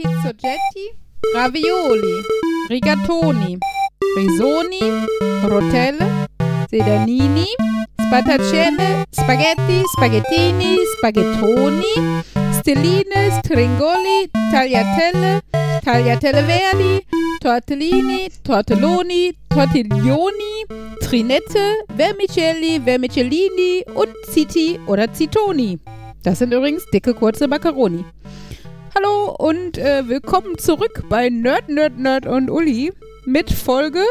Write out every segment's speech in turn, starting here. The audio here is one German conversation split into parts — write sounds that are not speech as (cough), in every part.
Pizzogetti, Ravioli, Rigatoni, Risoni, Rotelle, Sedanini, Spatacelle, Spaghetti, Spaghettini, Spaghettoni, Stelline, Stringoli, Tagliatelle, Tagliatelle Verdi, Tortellini, Tortelloni, Tortiglioni, Trinette, Vermicelli, Vermicellini und Ziti oder Zitoni. Das sind übrigens dicke, kurze Macaroni. Hallo und äh, willkommen zurück bei Nerd, Nerd, Nerd und Uli mit Folge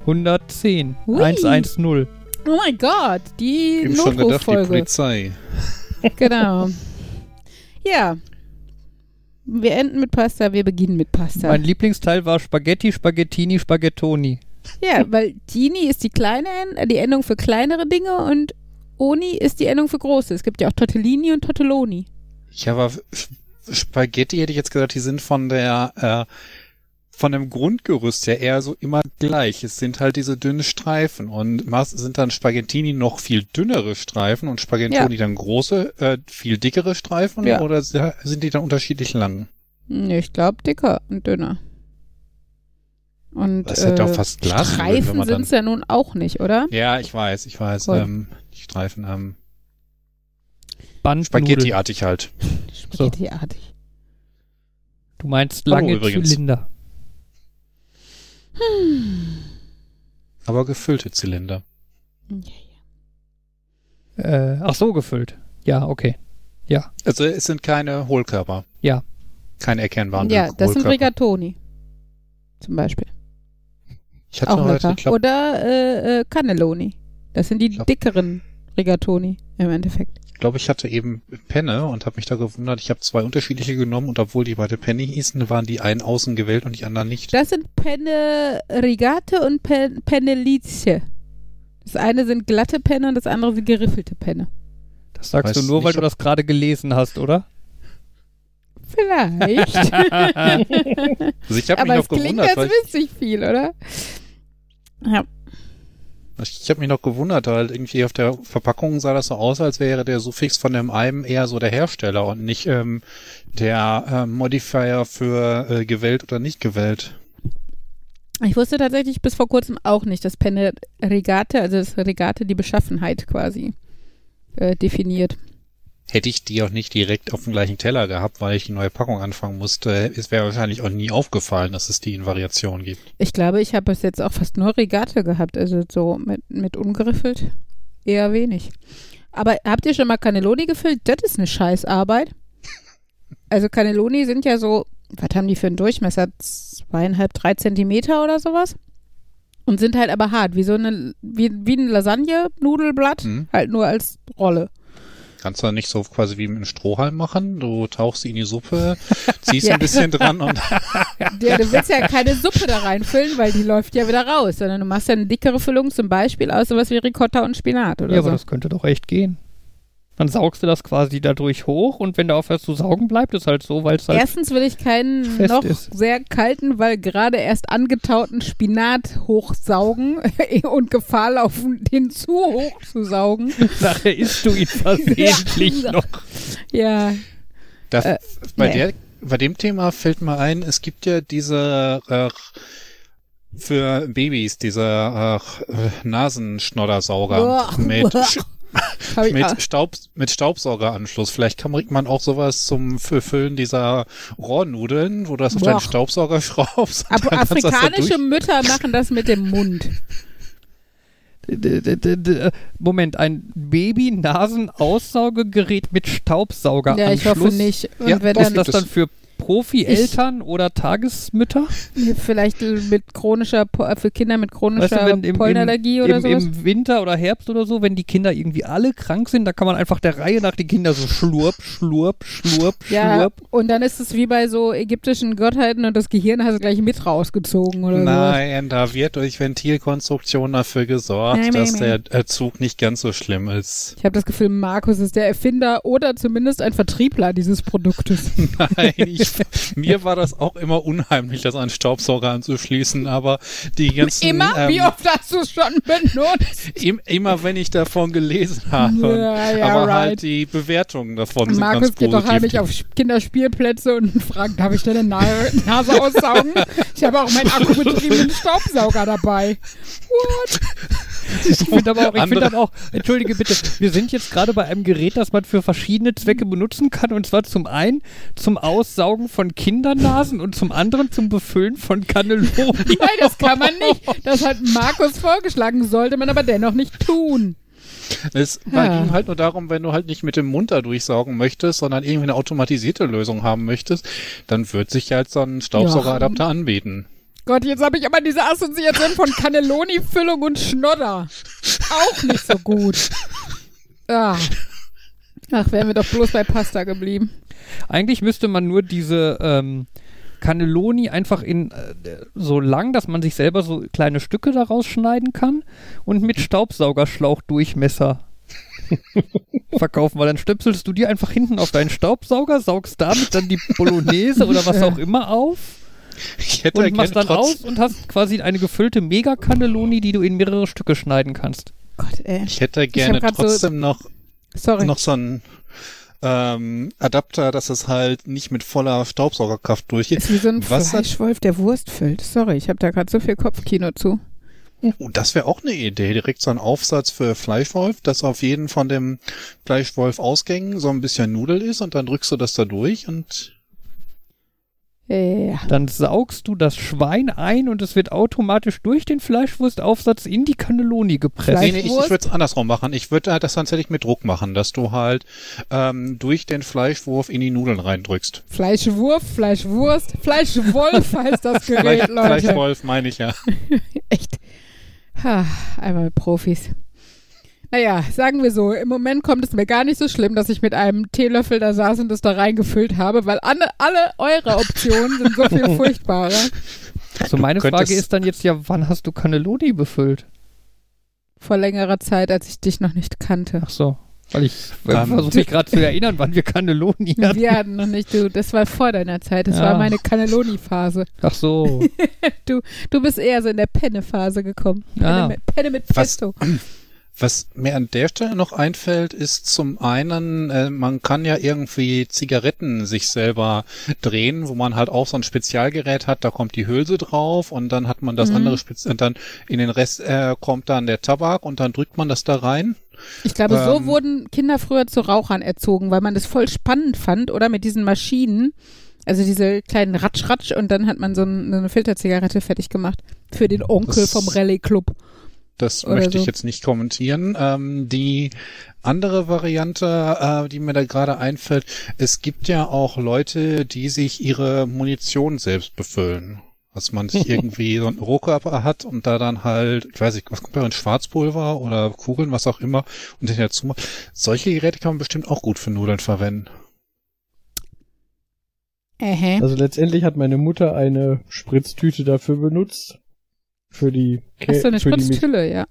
110. Hui. 110. Oh mein Gott, die Ich schon gedacht, die Notruffolge. Polizei. Genau. Ja. Wir enden mit Pasta, wir beginnen mit Pasta. Mein Lieblingsteil war Spaghetti, Spaghettini, Spaghettoni. ja, weil Dini ist die kleine, die Endung für kleinere Dinge und Oni ist die Endung für große. Es gibt ja auch Tortellini und Tortelloni. Ja, aber Sch- Spaghetti hätte ich jetzt gesagt, die sind von der, äh, von dem Grundgerüst ja eher so immer gleich. Es sind halt diese dünnen Streifen und sind dann Spaghettini noch viel dünnere Streifen und Spaghettoni dann große, äh, viel dickere Streifen Ja. oder sind die dann unterschiedlich lang? Ich glaube dicker und dünner. Und Das hätte äh, auch fast Glas, Streifen sind es ja nun auch nicht, oder? Ja, ich weiß, ich weiß. Voll. Ähm, die Streifen, ähm, Bandnudeln. Spaghetti-artig halt. Spaghettiartig. Du meinst lange übrigens. Zylinder. Aber gefüllte Zylinder. Äh, ach so, gefüllt. Ja, okay. Ja, Also es sind keine Hohlkörper. Ja. Keine erkennbaren Ja, das sind. Rigatoni. Zum Beispiel. Ich hatte Auch heute, lecker. ich glaub, Oder äh, äh, Cannelloni. Das sind die glaub- dickeren Rigatoni im Endeffekt. Ich glaube, ich hatte eben Penne und habe mich da gewundert. Ich habe zwei unterschiedliche genommen und obwohl die beide Penny hießen, waren die einen außen gewählt und die anderen nicht. Das sind Penne Rigate und Pen Penne Lice. Das eine sind glatte Penne und das andere sind geriffelte Penne. das sagst Weiß du nur, weil du das gerade gelesen hast, oder? Vielleicht. (laughs) Also ich habe mich Aber noch es klingt, gewundert, als weil wüsste ich viel, oder? Ja. Ich, habe mich noch gewundert, weil irgendwie auf der Verpackung sah das so aus, als wäre der Suffix von dem einem eher so der Hersteller und nicht ähm, der ähm, Modifier für äh, gewählt oder nicht gewählt. Ich wusste tatsächlich bis vor kurzem auch nicht, dass Penne Rigate, also das Rigate die Beschaffenheit quasi äh, definiert. Hätte ich die auch nicht direkt auf dem gleichen Teller gehabt, weil ich die neue Packung anfangen musste, es wäre wahrscheinlich auch nie aufgefallen, dass es die in Variationen gibt. Ich glaube, ich habe bis jetzt auch fast nur Regate gehabt, also so mit, mit ungeriffelt eher wenig. Aber habt ihr schon mal Cannelloni gefüllt? Das ist eine Scheißarbeit. Also Cannelloni sind ja so, was haben die für einen Durchmesser? Zweieinhalb, drei Zentimeter oder sowas? Und sind halt aber hart, wie so eine, wie, wie ein Lasagne-Nudelblatt, Mhm. halt nur als Rolle. Kannst du nicht so quasi wie mit einem Strohhalm machen? Du tauchst sie in die Suppe, (laughs) ziehst Ja. ein bisschen dran und (laughs) Ja, du willst ja keine Suppe da reinfüllen, weil die läuft ja wieder raus, sondern du machst ja eine dickere Füllung, zum Beispiel aus sowas wie Ricotta und Spinat oder Ja, so. aber das könnte doch echt gehen. Dann saugst du das quasi dadurch hoch und wenn du aufhörst zu saugen, bleibt es halt so, weil es halt. Erstens will ich keinen noch ist. sehr kalten, weil gerade erst angetauten Spinat hochsaugen (laughs) und Gefahr laufen, den zu hoch zu saugen. (laughs) Nachher isst du ihn (laughs) versehentlich Ja. noch. Ja, das, Äh, bei, nee. der, bei dem Thema fällt mir ein, es gibt ja diese äh, für Babys diese äh, Nasenschnoddersauger Uah. (laughs) mit, Staub, mit Staubsaugeranschluss. Vielleicht kann man auch sowas zum Füllen dieser Rohrnudeln, wo du das auf Boah. deinen Staubsauger (laughs) schraubst. und Ab dann kannst du das da afrikanische Mütter machen das mit dem Mund. Moment, ein Baby-Nasenaussaugegerät mit Staubsauger. Ja, ich hoffe nicht. Und Ja, wenn doch, dann Ist das dann für Profi-Eltern oder Tagesmütter? vielleicht mit chronischer, Po- äh, für Kinder mit Weißt chronischer du, wenn im, Pollenallergie im, oder im, sowas? im Winter oder Herbst oder so, wenn die Kinder irgendwie alle krank sind, da kann man einfach der Reihe nach die Kinder so schlurp, schlurp, schlurp, (laughs) Ja, schlurp. und dann ist es wie bei so ägyptischen Gottheiten und das Gehirn hast du gleich mit rausgezogen oder so. Nein, da wird durch Ventilkonstruktion dafür gesorgt, Nein, dass nein, der äh, Zug nicht ganz so schlimm ist. Ich habe das Gefühl, Markus ist der Erfinder oder zumindest ein Vertriebler dieses Produktes. (laughs) Nein, ich (laughs) Mir war das auch immer unheimlich, das an Staubsauger anzuschließen, aber die ganzen... Immer? ähm, Wie oft hast du es schon benutzt? (laughs) im, immer wenn ich davon gelesen (laughs) habe. Ja, ja, aber right. halt die Bewertungen davon sind Markus ganz geht doch positiv. heimlich auf Kinderspielplätze und fragt, darf ich deine Na Nase aussaugen? Ich habe auch meinen akkubetriebenen Staubsauger dabei. What? (laughs) Ich finde aber, auch, ich find aber auch, entschuldige bitte, wir sind jetzt gerade bei einem Gerät, das man für verschiedene Zwecke benutzen kann. Und zwar zum einen zum Aussaugen von Kindernasen und zum anderen zum Befüllen von Cannelloni. (laughs) Nein, das kann man nicht. (laughs) Das hat Markus vorgeschlagen, sollte man aber dennoch nicht tun. Es Ja. ging halt nur darum, wenn du halt nicht mit dem Mund da durchsaugen möchtest, sondern irgendwie eine automatisierte Lösung haben möchtest, dann wird sich halt so ein Staubsaugeradapter anbieten. Gott, jetzt habe ich aber diese Assoziation von Cannelloni-Füllung und Schnodder. Auch nicht so gut. Ah. Ach, wären wir doch bloß bei Pasta geblieben. Eigentlich müsste man nur diese ähm, Cannelloni einfach in äh, so lang, dass man sich selber so kleine Stücke daraus schneiden kann und mit Staubsaugerschlauchdurchmesser (laughs) verkaufen, weil dann stöpselst du dir einfach hinten auf deinen Staubsauger, saugst damit dann die Bolognese oder was auch immer auf Ich hätte und machst gerne dann trotz, aus und hast quasi eine gefüllte Mega-Cannelloni, die du in mehrere Stücke schneiden kannst. Gott, ey. ich hätte gerne so- trotzdem noch, Sorry. noch so einen ähm, Adapter, dass es halt nicht mit voller Staubsaugerkraft durchgeht. ist wie so ein Was Fleischwolf, der Wurst füllt. Sorry, ich habe da gerade so viel Kopfkino zu. Oh, das wäre auch eine Idee. Direkt so ein Aufsatz für Fleischwolf, dass auf jeden von dem Fleischwolf-Ausgängen so ein bisschen Nudel ist und dann drückst du das da durch und Ja. Dann saugst du das Schwein ein und es wird automatisch durch den Fleischwurstaufsatz in die Cannelloni gepresst. Nee, nee, ich, ich würde es andersrum machen. Ich würde halt das tatsächlich mit Druck machen, dass du halt ähm, durch den Fleischwurf in die Nudeln reindrückst. Fleischwurf, Fleischwurst, Fleischwolf (laughs) heißt das Gerät, Fleisch, Leute. Fleischwolf meine ich ja. (laughs) Echt. Ha, einmal mit Profis. Naja, sagen wir so, im Moment kommt es mir gar nicht so schlimm, dass ich mit einem Teelöffel da saß und das da reingefüllt habe, weil alle, alle eure Optionen sind so viel (laughs) furchtbarer. So meine Du Frage ist dann jetzt ja, wann hast du Cannelloni befüllt? Vor längerer Zeit, als ich dich noch nicht kannte. Ach so, weil ich Ähm, versuche mich gerade zu erinnern, wann wir Cannelloni hatten. Wir hatten noch nicht, du, das war vor deiner Zeit, das Ja. war meine Cannelloni-Phase. Ach so. (laughs) Du bist eher so in der Penne-Phase gekommen. Penne, Ah. mit, Penne mit Pesto. Was mir an der Stelle noch einfällt, ist zum einen, äh, man kann ja irgendwie Zigaretten sich selber drehen, wo man halt auch so ein Spezialgerät hat, da kommt die Hülse drauf und dann hat man das Mhm. andere Spez und dann in den Rest äh, kommt dann der Tabak und dann drückt man das da rein. Ich glaube, so Ähm. wurden Kinder früher zu Rauchern erzogen, weil man das voll spannend fand, oder mit diesen Maschinen. Also diese kleinen Ratsch-Ratsch und dann hat man so ein, eine Filterzigarette fertig gemacht. Für den Onkel vom Rallye Club. Das Oder möchte so. ich jetzt nicht kommentieren. Ähm, die andere Variante, äh, die mir da gerade einfällt, es gibt ja auch Leute, die sich ihre Munition selbst befüllen. Dass man sich (laughs) irgendwie so einen Rohkörper hat und da dann halt, ich weiß nicht, was kommt da in Schwarzpulver oder Kugeln, was auch immer, und den dazu macht. Solche Geräte kann man bestimmt auch gut für Nudeln verwenden. Ähä. Also letztendlich hat meine Mutter eine Spritztüte dafür benutzt. Für die, Kä Hast du eine für, die mit, Spritztülle, ja.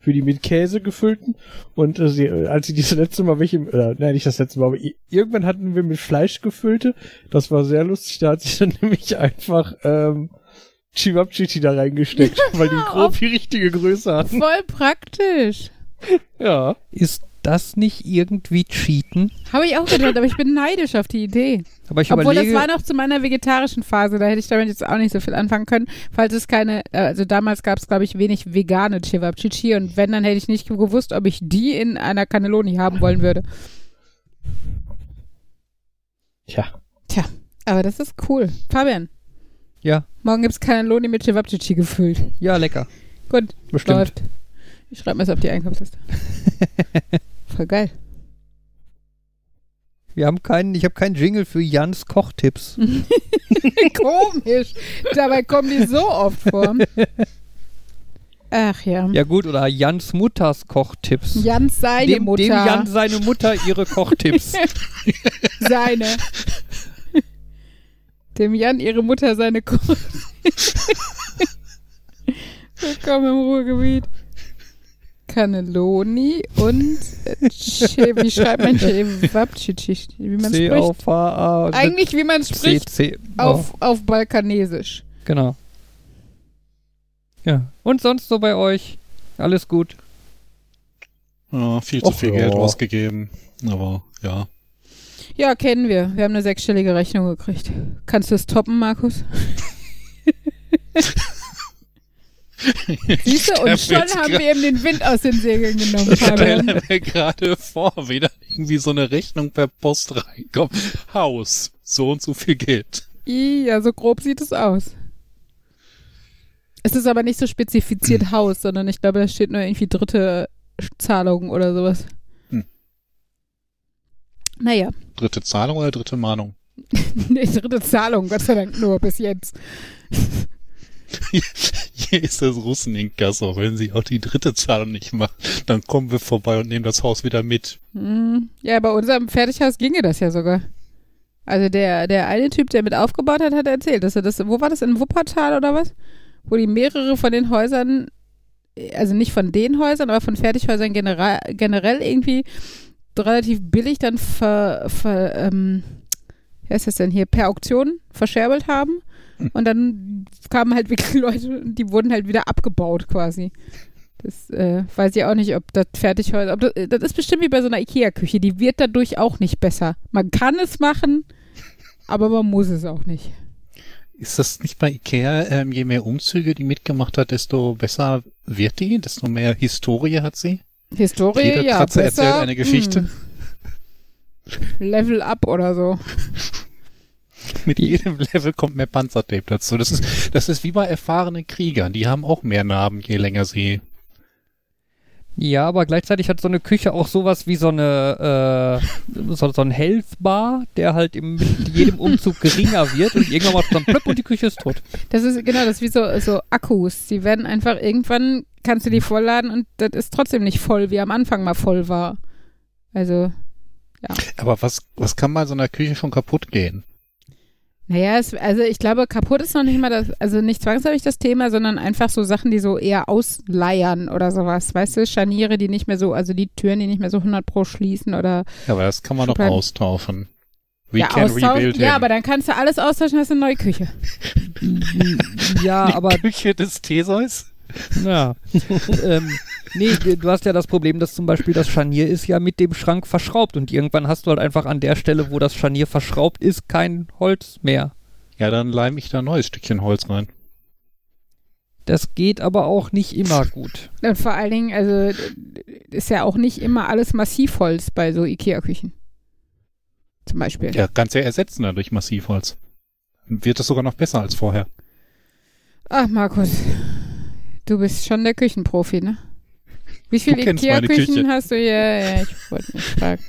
für die mit Käse gefüllten. Und äh, sie, äh, als sie das letzte Mal welche, äh, nein, nicht das letzte Mal, aber irgendwann hatten wir mit Fleisch gefüllte. Das war sehr lustig. Da hat sie dann (laughs) nämlich einfach ähm, Chivapchichi da reingesteckt, (laughs) weil die grob die richtige Größe hatten. Voll praktisch. Ja. Ist das nicht irgendwie Cheaten? Habe ich auch gedacht, aber ich bin neidisch auf die Idee. Aber ich Obwohl überlege, das war noch zu meiner vegetarischen Phase, da hätte ich damit jetzt auch nicht so viel anfangen können, falls es keine, äh, also damals gab es glaube ich wenig vegane Cevapcici und wenn, dann hätte ich nicht gewusst, ob ich die in einer Cannelloni haben wollen würde. Tja. Tja, aber das ist cool. Fabian, ja, morgen gibt's Cannelloni mit Cevapcici gefüllt. ja, lecker. Gut, Bestimmt. läuft. Ich schreibe mir das auf die Einkaufsliste. (laughs) Voll geil. Wir haben keinen, ich habe keinen Jingle für Jans Kochtipps. (laughs) (laughs) Komisch. Dabei kommen die so oft vor. Ach ja. Ja gut, oder Jans Mutters Kochtipps. Jans seine dem, Mutter. dem Jan seine Mutter ihre Kochtipps. (laughs) Seine. Dem Jan ihre Mutter seine Kuh. Willkommen im Ruhrgebiet. Cannelloni und Che- Wie schreibt man Cevapcici? Wie man C spricht? auf H, A. Eigentlich, wie man C, spricht C. auf, auf Balkanesisch. Oh, genau. Ja. Und sonst so bei euch? Alles gut? Ja, viel zu Och, viel ja. Geld ausgegeben. Aber ja. Ja, kennen wir. Wir haben eine sechsstellige Rechnung gekriegt. Kannst du es toppen, Markus? (laughs) Siehst du, und schon haben wir ihm den Wind aus den Segeln genommen, (laughs) Ich Fabian. stelle mir gerade vor, wie da irgendwie so eine Rechnung per Post reinkommt. Haus, so und so viel Geld. Ja, so grob sieht es aus. Es ist aber nicht so spezifiziert Haus, sondern ich glaube, da steht nur irgendwie dritte Zahlung oder sowas. Hm. Naja, Dritte Zahlung oder dritte Mahnung? (laughs) nee, dritte Zahlung, Gott sei Dank nur bis jetzt. Hier ist das Russen-Inkasso. Wenn sie auch die dritte Zahlung nicht machen, dann kommen wir vorbei und nehmen das Haus wieder mit. Hm. Ja, bei unserem Fertighaus ginge das ja sogar. Also der, der eine Typ, der mit aufgebaut hat, hat erzählt, dass er das, wo war das, in Wuppertal oder was? Wo die mehrere von den Häusern, also nicht von den Häusern, aber von Fertighäusern generell, generell irgendwie relativ billig dann ver, ver ähm, wie heißt das denn hier, per Auktion verscherbelt haben. Und dann kamen halt wirklich (laughs) Leute, die wurden halt wieder abgebaut quasi. Das äh, weiß ich auch nicht, ob das Fertighäuser, ob das, das ist bestimmt wie bei so einer Ikea-Küche, die wird dadurch auch nicht besser. Man kann es machen, aber man muss es auch nicht. Ist das nicht bei Ikea, ähm, je mehr Umzüge die mitgemacht hat, desto besser wird die, desto mehr Historie hat sie? Historie, Jeder ja, Kratzer besser, erzählt eine Geschichte. hm. Level up oder so. (laughs) (laughs) Mit jedem Level kommt mehr Panzertape dazu. Das ist, das ist wie bei erfahrenen Kriegern. Die haben auch mehr Narben, je länger sie. Ja, aber gleichzeitig hat so eine Küche auch sowas wie so eine äh, so, so ein Health Bar, der halt im, mit jedem Umzug geringer wird und irgendwann macht es dann plöpp und die Küche ist tot. Das ist genau, das ist wie so, so Akkus. Die werden einfach irgendwann, kannst du die vollladen und das ist trotzdem nicht voll, wie am Anfang mal voll war. Also, Aber was, was kann bei so einer Küche schon kaputt gehen? Naja, es, also ich glaube, kaputt ist noch nicht mal das, also nicht zwangsläufig das Thema, sondern einfach so Sachen, die so eher ausleiern oder sowas. Weißt du, Scharniere, die nicht mehr so, also die Türen, die nicht mehr so 100 pro schließen oder Ja, aber das kann man doch austauschen. We ja, can austauschen. rebuild Ja, him. aber dann kannst du alles austauschen, hast eine neue Küche. Ja, (laughs) aber Küche des Theseus? Ja. ähm, nee, du hast ja das Problem, dass zum Beispiel das Scharnier ist ja mit dem Schrank verschraubt und irgendwann hast du halt einfach an der Stelle, wo das Scharnier verschraubt ist, kein Holz mehr. Ja, dann leim ich da ein neues Stückchen Holz rein. Das geht aber auch nicht immer gut. Und vor allen Dingen, also ist ja auch nicht immer alles Massivholz bei so Ikea-Küchen. Zum Beispiel. Ja, kannst ja ersetzen dann durch Massivholz. Dann wird das sogar noch besser als vorher. Ach, Markus, du bist schon der Küchenprofi, ne? Wie viele Ikea-Küchen Küche. hast du? Ja, ja, ich wollte nicht fragen.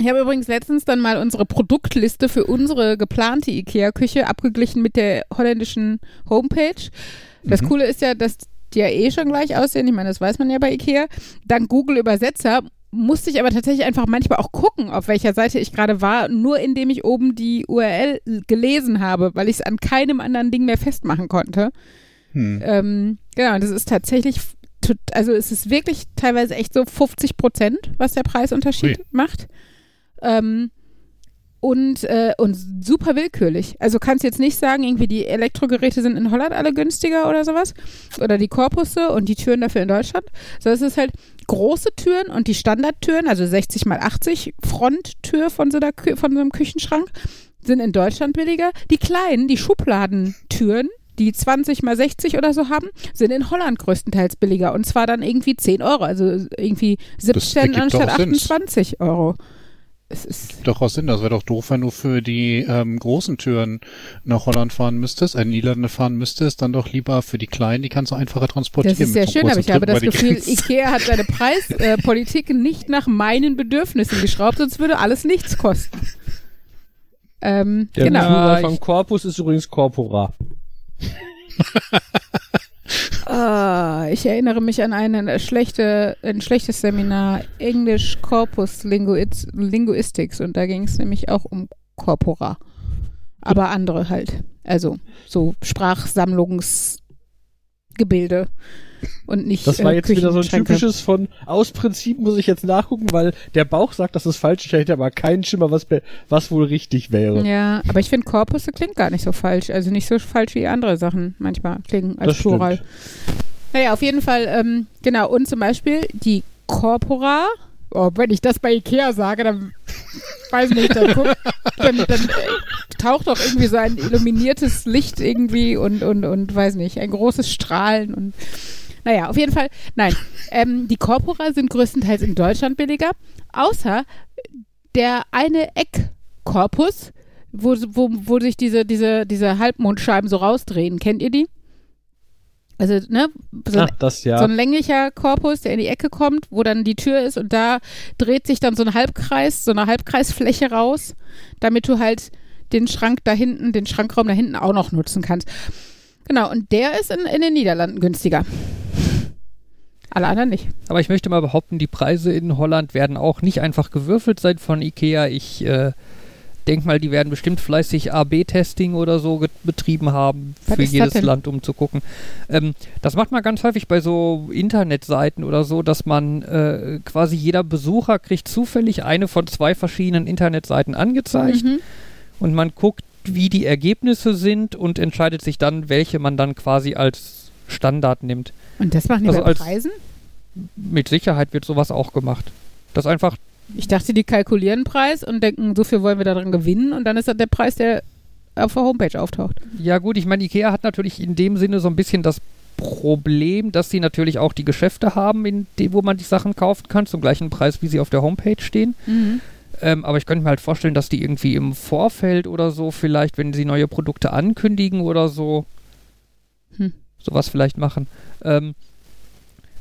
Ich habe übrigens letztens dann mal unsere Produktliste für unsere geplante Ikea-Küche abgeglichen mit der holländischen Homepage. Das Mhm. Coole ist ja, dass die ja eh schon gleich aussehen. Ich meine, das weiß man ja bei Ikea. Dank Google Übersetzer musste ich aber tatsächlich einfach manchmal auch gucken, auf welcher Seite ich gerade war, nur indem ich oben die URL gelesen habe, weil ich es an keinem anderen Ding mehr festmachen konnte. Hm. Ähm, genau, und das ist tatsächlich, also es ist wirklich teilweise echt so 50 Prozent, was der Preisunterschied Ui. macht. Ähm, und, äh, und super willkürlich. Also kannst jetzt nicht sagen, irgendwie die Elektrogeräte sind in Holland alle günstiger oder sowas. Oder die Korpusse und die Türen dafür in Deutschland. Sondern es ist halt große Türen und die Standardtüren, also 60 mal 80 Fronttür von so, einer von so einem Küchenschrank, sind in Deutschland billiger. Die kleinen, die Schubladentüren, die 20 mal 60 oder so haben, sind in Holland größtenteils billiger. Und zwar dann irgendwie 10 Euro, also irgendwie 17 ergibt anstatt doch Sinn. 28 Euro. Es ist Doch auch Sinn, das wäre doch doof, wenn du für die ähm, großen Türen nach Holland fahren müsstest, äh, Niederlande fahren müsstest, dann doch lieber für die kleinen, die kannst du einfacher transportieren. Das ist sehr schön, aber ich habe das Gefühl. (laughs) Ikea hat seine Preispolitik äh, nicht nach meinen Bedürfnissen geschraubt, sonst würde alles nichts kosten. Ähm, Der genau. Ich- von Corpus ist übrigens Corpora. Ah, ich erinnere mich an eine schlechte, ein schlechtes Seminar English Corpus Linguiz Linguistics und da ging es nämlich auch um Corpora. Aber andere halt. Also so Sprachsammlungsgebilde. Und nicht Das war äh, jetzt wieder so ein typisches von, aus Prinzip muss ich jetzt nachgucken, weil der Bauch sagt, das ist falsch. Ich hätte aber keinen Schimmer, was, was wohl richtig wäre. Ja, aber ich finde Korpusse klingt gar nicht so falsch. Also nicht so falsch wie andere Sachen manchmal klingen als Das stimmt. Plural. Naja, auf jeden Fall, ähm, genau. Und zum Beispiel die Corpora. Oh, wenn ich das bei Ikea sage, dann weiß ich nicht, dann, guck, dann, dann äh, taucht doch irgendwie so ein illuminiertes Licht irgendwie und, und, und weiß nicht, ein großes Strahlen und naja, auf jeden Fall, nein. Ähm, die Corpora sind größtenteils in Deutschland billiger, außer der eine Eckkorpus, wo, wo, wo sich diese, diese, diese Halbmondscheiben so rausdrehen. Kennt ihr die? Also, ne? So ein Ach, das ja. so ein länglicher Korpus, der in die Ecke kommt, wo dann die Tür ist und da dreht sich dann so ein Halbkreis, so eine Halbkreisfläche raus, damit du halt den Schrank da hinten, den Schrankraum da hinten auch noch nutzen kannst. Genau, und der ist in, in den Niederlanden günstiger. Alle anderen nicht. Aber ich möchte mal behaupten, die Preise in Holland werden auch nicht einfach gewürfelt sein von Ikea. Ich äh, denke mal, die werden bestimmt fleißig AB-Testing oder so betrieben haben Was für jedes? Land, um zu gucken. Ähm, das macht man ganz häufig bei so Internetseiten oder so, dass man äh, quasi jeder Besucher kriegt zufällig eine von zwei verschiedenen Internetseiten angezeigt Mhm. und man guckt, wie die Ergebnisse sind und entscheidet sich dann, welche man dann quasi als Standard nimmt. Und das machen die Also bei Preisen? Mit Sicherheit wird sowas auch gemacht. Das einfach Ich dachte, die kalkulieren einen Preis und denken, so viel wollen wir daran gewinnen und dann ist das der Preis, der auf der Homepage auftaucht. Ja gut, ich meine, Ikea hat natürlich in dem Sinne so ein bisschen das Problem, dass sie natürlich auch die Geschäfte haben, in dem, wo man die Sachen kaufen kann, zum gleichen Preis, wie sie auf der Homepage stehen. Ähm, aber ich könnte mir halt vorstellen, dass die irgendwie im Vorfeld oder so vielleicht, wenn sie neue Produkte ankündigen oder so. Sowas vielleicht machen. Ähm,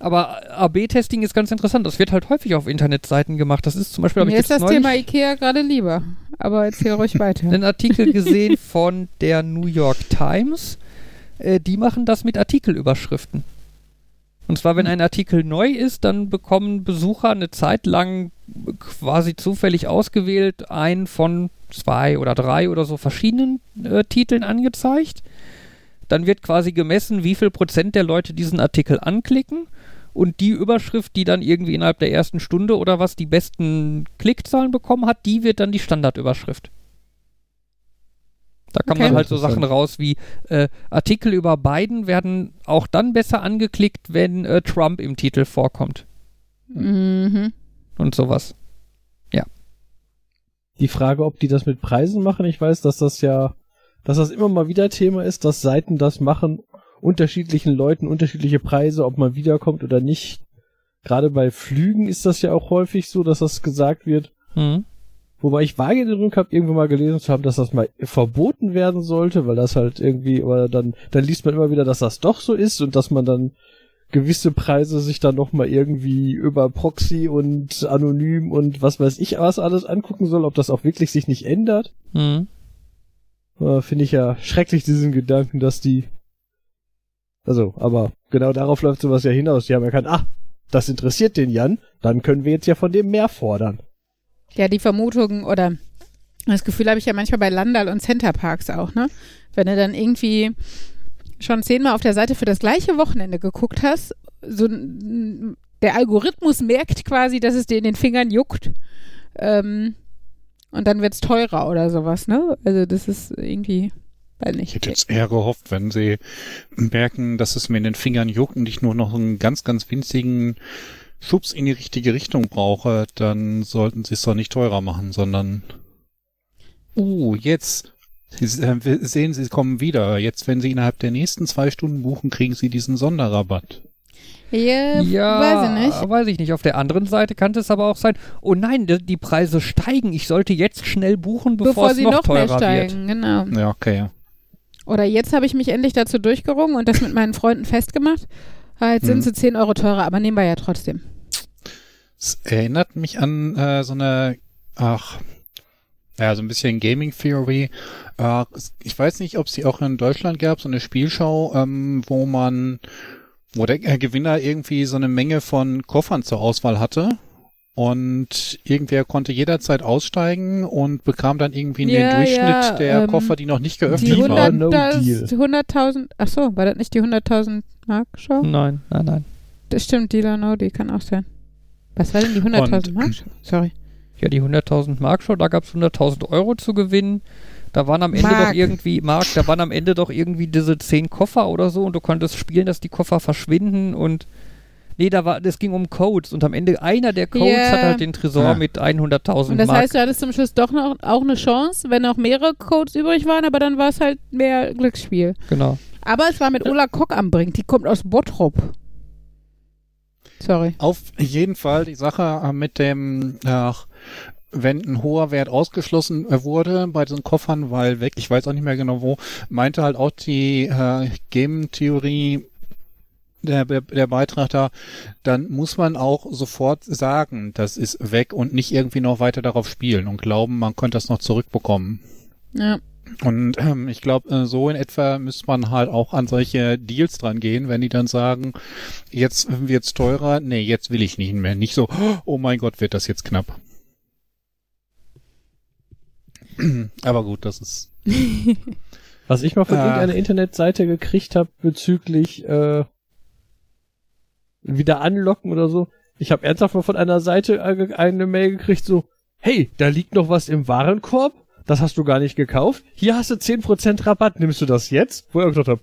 aber AB-Testing ist ganz interessant. Das wird halt häufig auf Internetseiten gemacht. Das ist zum Beispiel, habe Mir ich ist jetzt das Thema Ikea gerade lieber. Aber erzähl ruhig weiter. (laughs) einen Artikel gesehen von der New York Times. Äh, die machen das mit Artikelüberschriften. Und zwar, wenn ein Artikel neu ist, dann bekommen Besucher eine Zeit lang quasi zufällig ausgewählt einen von zwei oder drei oder so verschiedenen äh, Titeln angezeigt. Dann wird quasi gemessen, wie viel Prozent der Leute diesen Artikel anklicken. Und die Überschrift, die dann irgendwie innerhalb der ersten Stunde oder was die besten Klickzahlen bekommen hat, die wird dann die Standardüberschrift. Da kann Okay. man halt so Sachen raus wie äh, Artikel über Biden werden auch dann besser angeklickt, wenn äh, Trump im Titel vorkommt Mhm. und sowas. Die Frage, ob die das mit Preisen machen, ich weiß, dass das ja, dass das immer mal wieder Thema ist, dass Seiten das machen, unterschiedlichen Leuten unterschiedliche Preise, ob man wiederkommt oder nicht. Gerade bei Flügen ist das ja auch häufig so, dass das gesagt wird. Mhm. Wobei ich vage den Rück habe, irgendwo mal gelesen zu haben, dass das mal verboten werden sollte, weil das halt irgendwie, aber dann, dann liest man immer wieder, dass das doch so ist und dass man dann gewisse Preise sich dann noch mal irgendwie über Proxy und anonym und was weiß ich was alles angucken soll, ob das auch wirklich sich nicht ändert. Mhm. Äh, Finde ich ja schrecklich diesen Gedanken, dass die also, aber genau darauf läuft sowas ja hinaus. Die haben erkannt, ah, das interessiert den Jan, dann können wir jetzt ja von dem mehr fordern. Ja, die Vermutung oder das Gefühl habe ich ja manchmal bei Landal und Centerparks auch, ne? Wenn du dann irgendwie schon zehnmal auf der Seite für das gleiche Wochenende geguckt hast, so der Algorithmus merkt quasi, dass es dir in den Fingern juckt. Ähm, und dann wird's teurer oder sowas, ne? Also das ist irgendwie, weiß Ich nicht. hätte jetzt eher gehofft, wenn sie merken, dass es mir in den Fingern juckt und ich nur noch einen ganz, ganz winzigen Schubs in die richtige Richtung brauche, dann sollten sie es doch nicht teurer machen, sondern uh, jetzt Sie äh, sehen, Sie kommen wieder. Jetzt, wenn Sie innerhalb der nächsten zwei Stunden buchen, kriegen Sie diesen Sonderrabatt. Ja, Ja, weiß ich nicht. weiß ich nicht. Auf der anderen Seite kann es aber auch sein, oh nein, die, Preise steigen. Ich sollte jetzt schnell buchen, bevor, Bevor es sie noch, noch mehr teurer wird. steigen, genau. Ja, okay. Oder jetzt habe ich mich endlich dazu durchgerungen und das mit meinen Freunden festgemacht. Ah, Jetzt sind Hm. sie 10 Euro teurer, aber nehmen wir ja trotzdem. Es erinnert mich an äh, so eine, ach, ja, so ein bisschen Gaming Theory. Äh, ich weiß nicht, ob es die auch in Deutschland gab, so eine Spielschau, ähm, wo man, wo der Gewinner irgendwie so eine Menge von Koffern zur Auswahl hatte. und irgendwer konnte jederzeit aussteigen und bekam dann irgendwie Ja, den Durchschnitt ja, der ähm, Koffer, die noch nicht geöffnet Die Die war waren. no 100.000, deal. 100.000, ach so, war das nicht die 100.000 Mark Show? Nein, nein, nein. Das stimmt, Dealer No, die kann auch sein. Was war denn die 100.000 Und- Mark Show? Sorry. Ja, die 100.000 Mark Show, da gab es 100.000 Euro zu gewinnen. Da waren am Ende Mark. doch irgendwie, Mark, da waren am Ende doch irgendwie diese 10 Koffer oder so und du konntest spielen, dass die Koffer verschwinden und nee, da war, das ging um Codes und am Ende einer der Codes Ja. hat halt den Tresor Ah. mit 100.000 Und das Mark. heißt, du hattest zum Schluss doch noch auch eine Chance, wenn noch mehrere Codes übrig waren, aber dann war es halt mehr Glücksspiel. genau. Aber es war mit Ola Kock am Brink, die kommt aus Bottrop. Sorry. Auf jeden Fall die Sache mit dem, ach, wenn ein hoher Wert ausgeschlossen äh, wurde bei diesen Koffern, weil weg, ich weiß auch nicht mehr genau wo, meinte halt auch die äh, Game-Theorie, der, der, Beitrag da, dann muss man auch sofort sagen, das ist weg und nicht irgendwie noch weiter darauf spielen und glauben, man könnte das noch zurückbekommen. Ja. Und ähm, ich glaube, äh, so in etwa müsste man halt auch an solche Deals dran gehen, wenn die dann sagen, jetzt wird's teurer, nee, jetzt will ich nicht mehr. Nicht so, oh mein Gott, wird das jetzt knapp. (clears throat) Aber gut, das ist. (laughs) Was ich mal von Ah. irgendeiner Internetseite gekriegt habe bezüglich äh, wieder anlocken oder so. Ich habe ernsthaft mal von einer Seite äh, eine Mail gekriegt, so, hey, da liegt noch was im Warenkorb, das hast du gar nicht gekauft. Hier hast du 10% Rabatt, nimmst du das jetzt? Wo ich gedacht habe,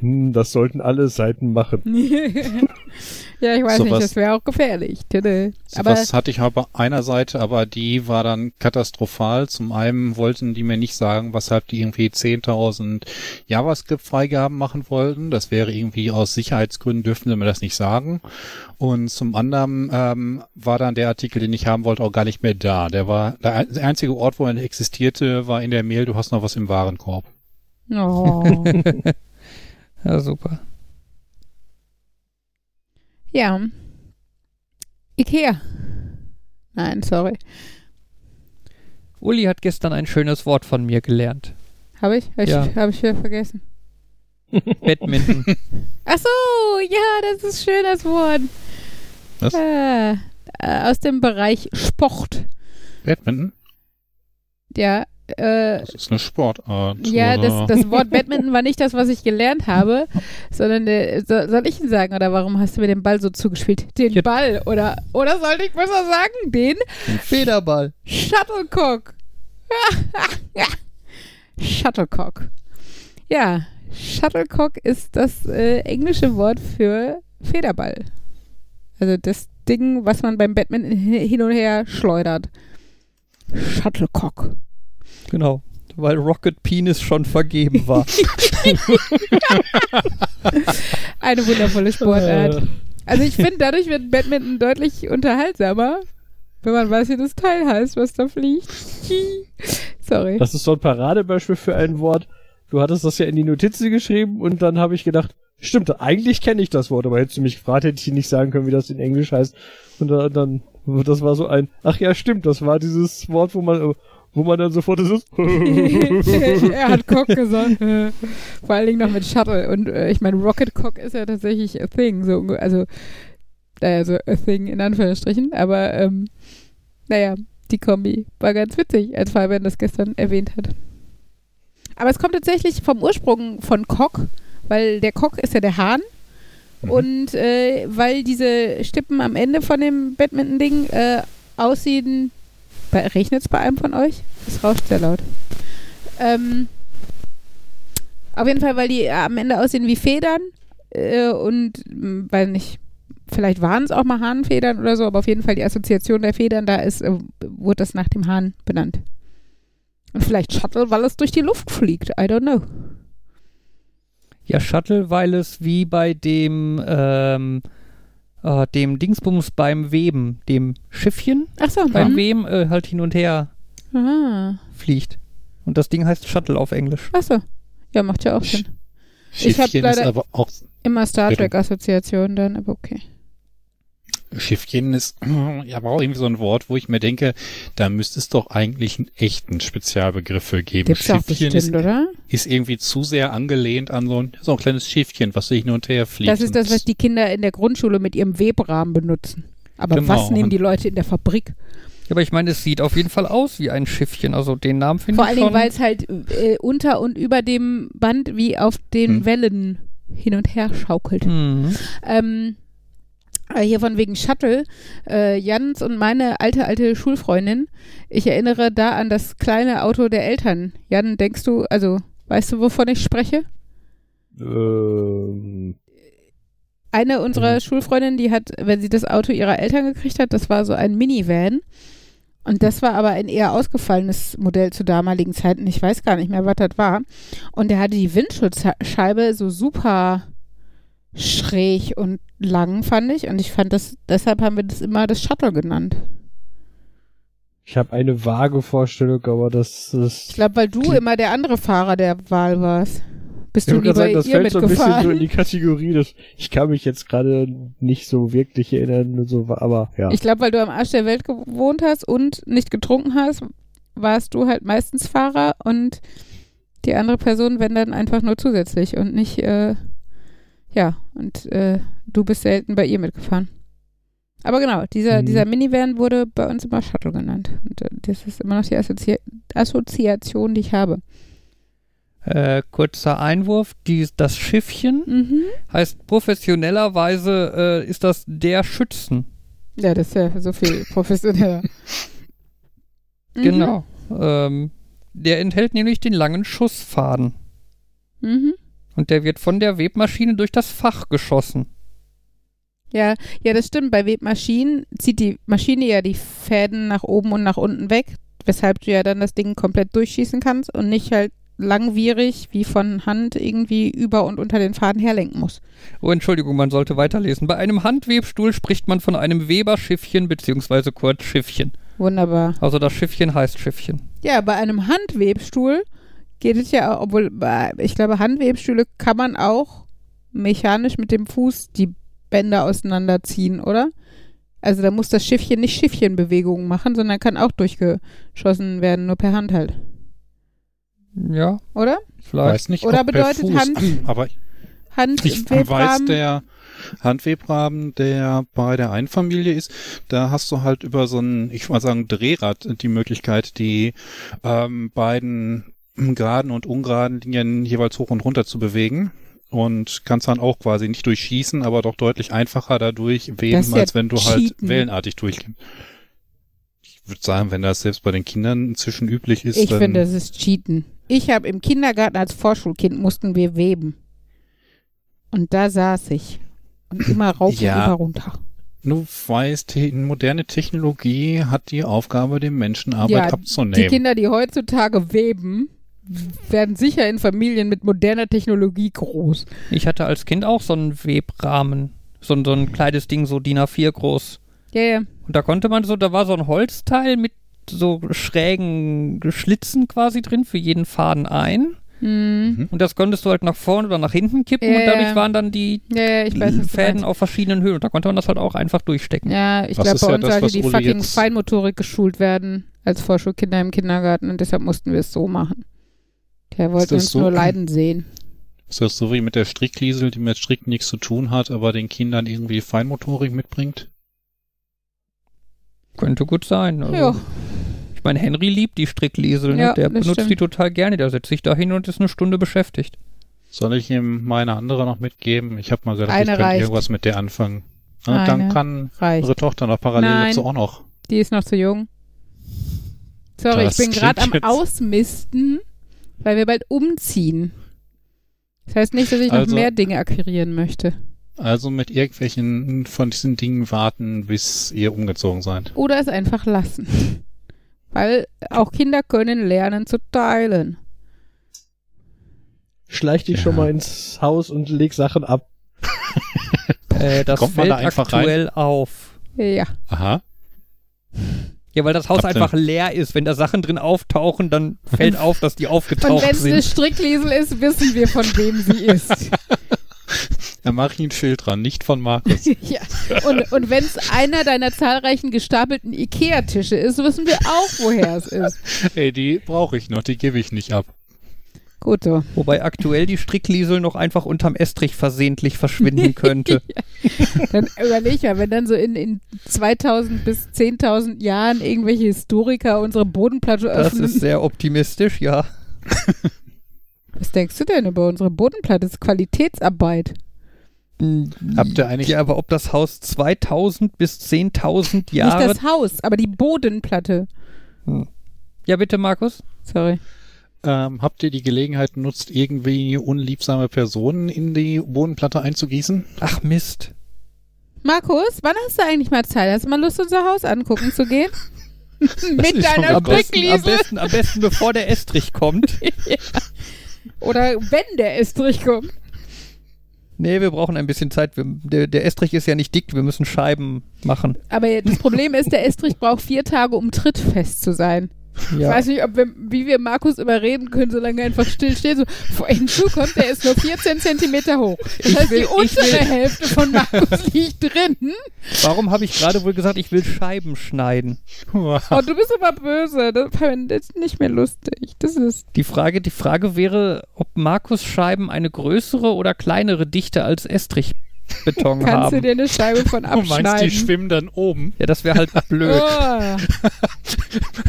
hm, das sollten alle Seiten machen. (laughs) ja, ich weiß So nicht, was- das wäre auch gefährlich. Tüde. So Aber was hatte ich aber einer Seite, aber die war dann katastrophal. Zum einen wollten die mir nicht sagen, weshalb die irgendwie 10.000 JavaScript-Freigaben machen wollten. Das wäre irgendwie aus Sicherheitsgründen dürften sie mir das nicht sagen. Und zum anderen ähm, war dann der Artikel, den ich haben wollte, auch gar nicht mehr da. Der war der ein- der einzige Ort, wo er existierte, war in der Mail. Du hast noch was im Warenkorb. oh. (laughs) Ja, super. ja. Ikea. Nein, sorry. Uli hat gestern ein schönes Wort von mir gelernt. Habe ich? Habe ich, Ja. hab ich wieder vergessen. (laughs) (laughs) Badminton. Ach so, ja, das ist schön, das Wort. Was? Ah, äh, aus dem Bereich Sport. Badminton? Ja, äh, Das ist eine Sportart. ja, das, das Wort Badminton war nicht das, was ich gelernt habe, (laughs) sondern äh, so, soll ich ihn sagen oder warum hast du mir den Ball so zugespielt? Den Ja. Ball oder oder sollte ich besser sagen, den Federball. Shuttlecock. (laughs) Shuttlecock. Ja, Shuttlecock ist das äh, englische Wort für Federball. Also das Ding, was man beim Badminton hin und her schleudert. Shuttlecock. Genau. Weil Rocket Penis schon vergeben war. (laughs) Eine wundervolle Sportart. Äh, Also ich finde, dadurch wird Badminton deutlich unterhaltsamer, wenn man weiß, wie das Teil heißt, was da fliegt. (laughs) Sorry. Das ist so ein Paradebeispiel für ein Wort. Du hattest das ja in die Notizen geschrieben und dann habe ich gedacht, stimmt, eigentlich kenne ich das Wort, aber hättest du mich gefragt, hätte ich dir nicht sagen können, wie das in Englisch heißt. Und da, dann, das war so ein, ach ja, stimmt, das war dieses Wort, wo man, wo man dann sofort ist. (laughs) er hat Cock gesagt. (laughs) Vor allen Dingen noch mit Shuttle. Und äh, ich meine, Rocket Cock ist ja tatsächlich a thing. So, also, naja, so a thing in Anführungsstrichen. Aber, ähm, naja, die Kombi war ganz witzig, als Fabian das gestern erwähnt hat. Aber es kommt tatsächlich vom Ursprung von Cock, weil der Cock ist ja der Hahn. Mhm. Und äh, weil diese Stippen am Ende von dem Badminton-Ding äh, aussehen. Regnet es bei einem von euch? Es rauscht sehr laut. Ähm, auf jeden Fall, weil die am Ende aussehen wie Federn äh, und mh, weil nicht, vielleicht waren es auch mal Hahnfedern oder so, aber auf jeden Fall die Assoziation der Federn da ist, äh, wurde das nach dem Hahn benannt. Und vielleicht Shuttle, weil es durch die Luft fliegt. I don't know. Ja, Shuttle, weil es wie bei dem, ähm, äh, dem Dingsbums beim Weben, dem Schiffchen Ach so, beim. Weben äh, halt hin und her Aha. fliegt. Und das Ding heißt Shuttle auf Englisch. Ach so. Ja, macht ja auch Sinn. Ich hab Schiffchen ist leider- aber auch Immer Star Bitte. Trek-Assoziation dann, aber okay. Schiffchen ist (clears throat) ja, aber auch irgendwie so ein Wort, wo ich mir denke, da müsste es doch eigentlich einen echten Spezialbegriff für geben. Gibt's Schiffchen bestimmt, ist, oder? ist irgendwie zu sehr angelehnt an so ein, so ein kleines Schiffchen, was sich hin und her fliegt. Das ist das, was die Kinder in der Grundschule mit ihrem Webrahmen benutzen. Aber Genau, was nehmen die Leute in der Fabrik? Ja, aber ich meine, es sieht auf jeden Fall aus wie ein Schiffchen. Also den Namen finde Vor ich allen Dingen, weil es halt äh, unter und über dem Band wie auf den Hm. Wellen hin und her schaukelt. Mhm. Ähm, äh, hier von wegen Shuttle. Äh, Jans und meine alte, alte Schulfreundin. Ich erinnere da an das kleine Auto der Eltern. Jan, denkst du, also, weißt du, wovon ich spreche? Ähm, Eine unserer Mhm. Schulfreundinnen, die hat, wenn sie das Auto ihrer Eltern gekriegt hat, das war so ein Minivan. Und das war aber ein eher ausgefallenes Modell zu damaligen Zeiten. Ich weiß gar nicht mehr, was das war. Und der hatte die Windschutzscheibe so super schräg und lang, fand ich. Und ich fand das, deshalb haben wir das immer das Shuttle genannt. ich habe eine vage Vorstellung, aber das Ich ist. glaube, weil du immer der andere Fahrer der Wahl warst. Bist Ich du lieber sagen, das ihr fällt so ein bisschen so in die Kategorie, dass ich kann mich jetzt gerade nicht so wirklich erinnern, so, aber ja. Ich glaube, weil du am Arsch der Welt gewohnt hast und nicht getrunken hast, warst du halt meistens Fahrer und die andere Person, wenn dann einfach nur zusätzlich und nicht, äh, ja, und äh, du bist selten bei ihr mitgefahren. Aber genau, dieser, Mhm. dieser Minivan wurde bei uns immer Shuttle genannt. Und äh, das ist immer noch die Assozi Assoziation, die ich habe. Äh, kurzer Einwurf. Die, das Schiffchen Mhm. heißt professionellerweise äh, ist das der Schützen. Ja, das ist ja so viel (laughs) professioneller. Mhm. Genau. Ähm, der enthält nämlich den langen Schussfaden. Mhm. Und der wird von der Webmaschine durch das Fach geschossen. Ja, ja, das stimmt. Bei Webmaschinen zieht die Maschine ja die Fäden nach oben und nach unten weg, weshalb du ja dann das Ding komplett durchschießen kannst und nicht halt langwierig wie von Hand irgendwie über und unter den Faden herlenken musst. Oh, Entschuldigung, man sollte weiterlesen. Bei einem Handwebstuhl spricht man von einem Weberschiffchen beziehungsweise kurz Schiffchen. Wunderbar. Also das Schiffchen heißt Schiffchen. Ja, bei einem Handwebstuhl geht es ja, obwohl bei- ich glaube, Handwebstühle kann man auch mechanisch mit dem Fuß die Bänder auseinanderziehen, oder? Also da muss das Schiffchen nicht Schiffchenbewegungen machen, sondern kann auch durchgeschossen werden, nur per Hand halt. Ja, Oder? vielleicht. Weiß nicht, Oder ob per bedeutet Fuß, Hand- (clears throat) aber ich Handwebrahmen. weiß, der Handwebrahmen, der bei der Einfamilie ist, da hast du halt über so ein, ich mal sagen, Drehrad die Möglichkeit, die ähm, beiden geraden und ungeraden Linien jeweils hoch und runter zu bewegen. Und kannst dann auch quasi nicht durchschießen, aber doch deutlich einfacher dadurch weben, ja als wenn du halt Cheaten. wellenartig durchgehst. Ich würde sagen, wenn das selbst bei den Kindern inzwischen üblich ist, Ich finde, das ist Cheaten. Ich habe im Kindergarten als Vorschulkind mussten wir weben. Und da saß ich. Und immer (clears throat) rauf Ja. und immer runter. Du weißt, die moderne Technologie hat die Aufgabe, dem Menschen Arbeit Ja, Die abzunehmen. Kinder, die heutzutage weben, werden sicher in Familien mit moderner Technologie groß. Ich hatte als Kind auch so einen Webrahmen. So, ein- so ein kleines Ding, so DIN A4 groß. Ja, ja. Und da konnte man so, da war so ein Holzteil mit so schrägen Schlitzen quasi drin für jeden Faden ein. Hm. Mhm. Und das konntest du halt nach vorne oder nach hinten kippen Ja, und dadurch waren dann die Ja, ja, ich weiß, Fäden auf verschiedenen Höhen. Und da konnte man das halt auch einfach durchstecken. Ja, ich Das glaube, ist bei ja uns das, sollte was die Uli fucking Feinmotorik geschult werden als Vorschulkinder im Kindergarten und deshalb mussten wir es so machen. Der wollte uns so? nur leiden sehen. Ist das so wie mit der Strickliesel, die mit Stricken nichts zu tun hat, aber den Kindern irgendwie Feinmotorik mitbringt? Könnte gut sein. Also, Ja. Ich meine, Henry liebt die Strickliesel. Ne? Ja, Der benutzt stimmt. die total gerne. Der setzt sich da hin und ist eine Stunde beschäftigt. Soll ich ihm meine andere noch mitgeben? Ich habe mal gedacht, Eine ich könnte reicht. irgendwas mit der anfangen. Und Eine dann kann Reicht. unsere Tochter noch parallel Nein. dazu auch noch. Die ist noch zu jung. Sorry, Das ich bin gerade am Ausmisten, weil wir bald umziehen. Das heißt nicht, dass ich noch Also- mehr Dinge akquirieren möchte. Also mit irgendwelchen von diesen Dingen warten, bis ihr umgezogen seid. Oder es einfach lassen. Weil auch Kinder können lernen zu teilen. Schleich dich Ja. schon mal ins Haus und leg Sachen ab. (laughs) Äh, das Kommt man fällt da einfach rein? aktuell auf. Ja. Aha. Ja, weil das Haus ihr- einfach leer ist. Wenn da Sachen drin auftauchen, dann fällt (laughs) auf, dass die Und aufgetaucht wenn es eine sind. Strickliesel ist, wissen wir, von wem sie ist. (laughs) Da mache ich ein Schild dran, nicht von Markus. (laughs) ja. Und, und wenn es einer deiner zahlreichen gestapelten Ikea-Tische ist, wissen wir auch, woher es ist. Ey, die brauche ich noch, die gebe ich nicht ab. Gut so. Wobei aktuell die Strickliesel noch einfach unterm Estrich versehentlich verschwinden könnte. (laughs) Dann überleg mal, wenn dann so in, in 2000 bis 10.000 Jahren irgendwelche Historiker unsere Bodenplatte Das öffnen. ist sehr optimistisch, ja. Was denkst du denn über unsere Bodenplatte? Das ist Qualitätsarbeit. Habt ihr eigentlich, Ja, aber ob das Haus 2000 bis 10.000 Jahre... Nicht das Haus, aber die Bodenplatte. ja, bitte, Markus? Sorry. Ähm, habt ihr die Gelegenheit genutzt, irgendwie unliebsame Personen in die Bodenplatte einzugießen? Ach, Mist. Markus, wann hast du eigentlich mal Zeit? Hast du mal Lust, unser Haus angucken zu gehen? (laughs) Mit deiner besten, am, besten, am besten, bevor der Estrich kommt. (laughs) Oder wenn der Estrich kommt. Nee, wir brauchen ein bisschen Zeit. Wir, der, der Estrich ist ja nicht dick, wir müssen Scheiben machen. Aber das Problem ist, der (laughs) Estrich braucht vier Tage, um trittfest zu sein. Ich Ja. weiß nicht, ob wir, wie wir Markus überreden können, solange er einfach still steht. So, vor hinzu kommt, der ist nur 14 Zentimeter hoch. Das heißt, will- die ich untere Hälfte von Markus (laughs) liegt drin. Warum habe ich gerade wohl gesagt, ich will Scheiben schneiden? Oh, du bist aber böse. Das, das ist nicht mehr lustig. Das ist. Die Frage, die Frage wäre, ob Markus Scheiben eine größere oder kleinere Dichte als Estrichbeton Kannst du haben. dir eine Scheibe von Du meinst, die abschneiden? schwimmen dann oben? Ja, das wäre halt blöd. Oh.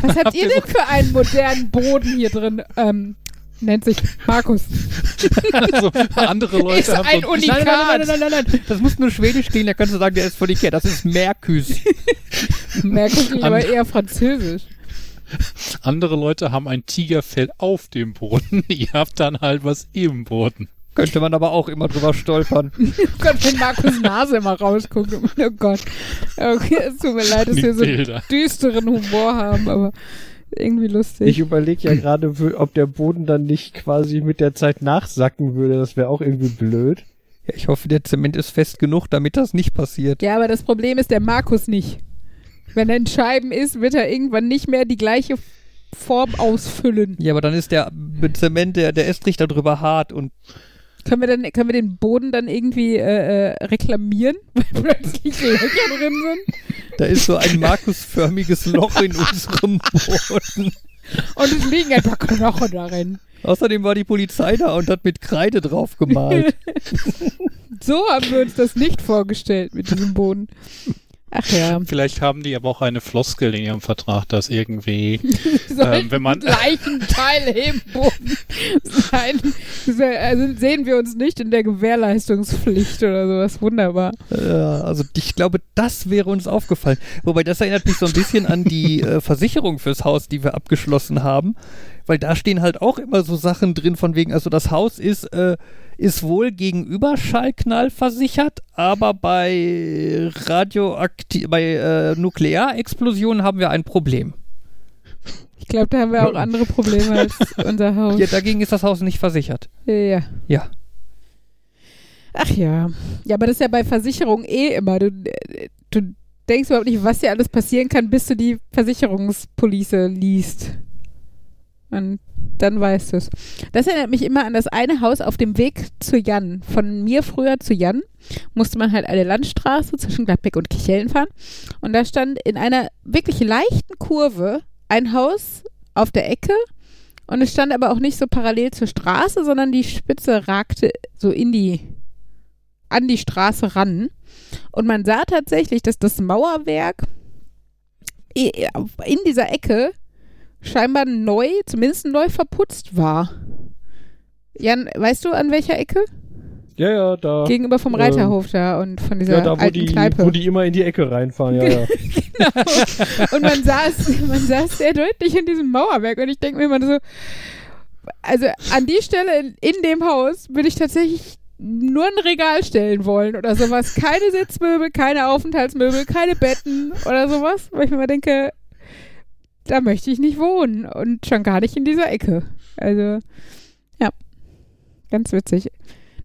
Was habt ihr denn für einen modernen Boden hier drin? Ähm, nennt sich Markus. Also, andere Leute Ist haben ein so, Unikat. Nein, nein, nein, nein, nein, nein, nein. Das muss nur Schwedisch klingen, da kannst du sagen, der ist von Ikea. Das ist Merküs. Merkus klingt aber eher französisch. andere Leute haben ein Tigerfell auf dem Boden. (laughs) Ihr habt dann halt was im Boden. Könnte man aber auch immer drüber stolpern. Oh Gott, wenn Markus Nase immer rausguckt. Oh Gott. Okay, es tut mir leid, dass Die wir so Bilder. düsteren Humor haben, aber irgendwie lustig. Ich überlege ja gerade, ob der Boden dann nicht quasi mit der Zeit nachsacken würde. Das wäre auch irgendwie blöd. Ja, ich hoffe, der Zement ist fest genug, damit das nicht passiert. ja, aber das Problem ist der Markus nicht. Wenn er in Scheiben ist, wird er irgendwann nicht mehr die gleiche Form ausfüllen. Ja, aber dann ist der Zement, der, der Estrich darüber hart und Können wir dann, können wir den Boden dann irgendwie äh, äh, reklamieren, (laughs) weil plötzlich Löcher drin sind? da ist so ein Markusförmiges Loch in unserem Boden. Und es liegen einfach Knochen darin. Außerdem war die Polizei da und hat mit Kreide drauf gemalt. (laughs) So haben wir uns das nicht vorgestellt mit diesem Boden. Ach ja. Vielleicht haben die aber auch eine Floskel in ihrem Vertrag, dass irgendwie, (laughs) Sollten wenn man- Leichenteile (laughs) im Boden sein. Also sehen wir uns nicht in der Gewährleistungspflicht oder sowas. Wunderbar. Ja, also ich glaube, das wäre uns aufgefallen. Wobei das erinnert mich so ein bisschen an die (laughs) äh, Versicherung fürs Haus, die wir abgeschlossen haben. Weil da stehen halt auch immer so Sachen drin von wegen, also das Haus ist, äh, ist wohl gegen Überschallknall versichert, aber bei Radioaktiv, bei äh, Nuklearexplosionen haben wir ein Problem. Ich glaube, da haben wir auch andere Probleme als (laughs) unser Haus. Ja, dagegen ist das Haus nicht versichert. Ja. Ja. Ach ja. Ja, aber das ist ja bei Versicherungen eh immer. Du, du denkst überhaupt nicht, was dir alles passieren kann, bis du die Versicherungspolice liest. Und dann weißt du es. Das erinnert mich immer an das eine Haus auf dem Weg zu Jan. Von mir früher zu Jan musste man halt eine Landstraße zwischen Gladbeck und Kichellen fahren. Und da stand in einer wirklich leichten Kurve ein Haus auf der Ecke. Und es stand aber auch nicht so parallel zur Straße, sondern die Spitze ragte so in die, an die Straße ran. Und man sah tatsächlich, dass das Mauerwerk in dieser Ecke scheinbar neu, zumindest neu verputzt war. Jan, weißt du, an welcher Ecke? Ja, ja, da. Gegenüber vom ähm, Reiterhof da und von dieser ja, da, wo alten die, Kneipe. wo die immer in die Ecke reinfahren, ja, ja. (laughs) und man saß, man saß sehr deutlich in diesem Mauerwerk und ich denke mir immer so, also an die Stelle in, in dem Haus würde ich tatsächlich nur ein Regal stellen wollen oder sowas. Keine Sitzmöbel, keine Aufenthaltsmöbel, keine Betten oder sowas, weil ich mir mal denke, da möchte ich nicht wohnen und schon gar nicht in dieser Ecke. Also, ja, ganz witzig.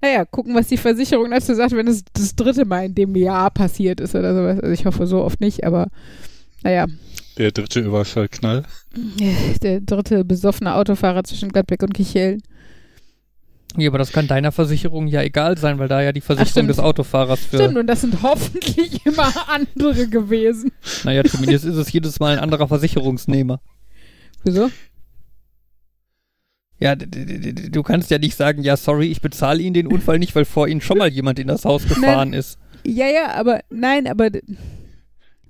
Naja, gucken, was die Versicherung dazu sagt, wenn es das dritte Mal in dem Jahr passiert ist oder sowas. Also ich hoffe so oft nicht, aber naja, Der dritte Überschallknall. der dritte besoffene Autofahrer zwischen Gladbeck und Kichellen. Ja, aber das kann deiner Versicherung ja egal sein, weil da ja die Versicherung des Autofahrers für. Stimmt, und das sind hoffentlich (laughs) immer andere gewesen. Naja, zumindest ist es jedes Mal ein anderer Versicherungsnehmer. Wieso? Ja, du kannst ja nicht sagen, ja, sorry, ich bezahle Ihnen den Unfall nicht, weil vor Ihnen schon mal jemand in das Haus gefahren ist. Ja, ja, aber nein, aber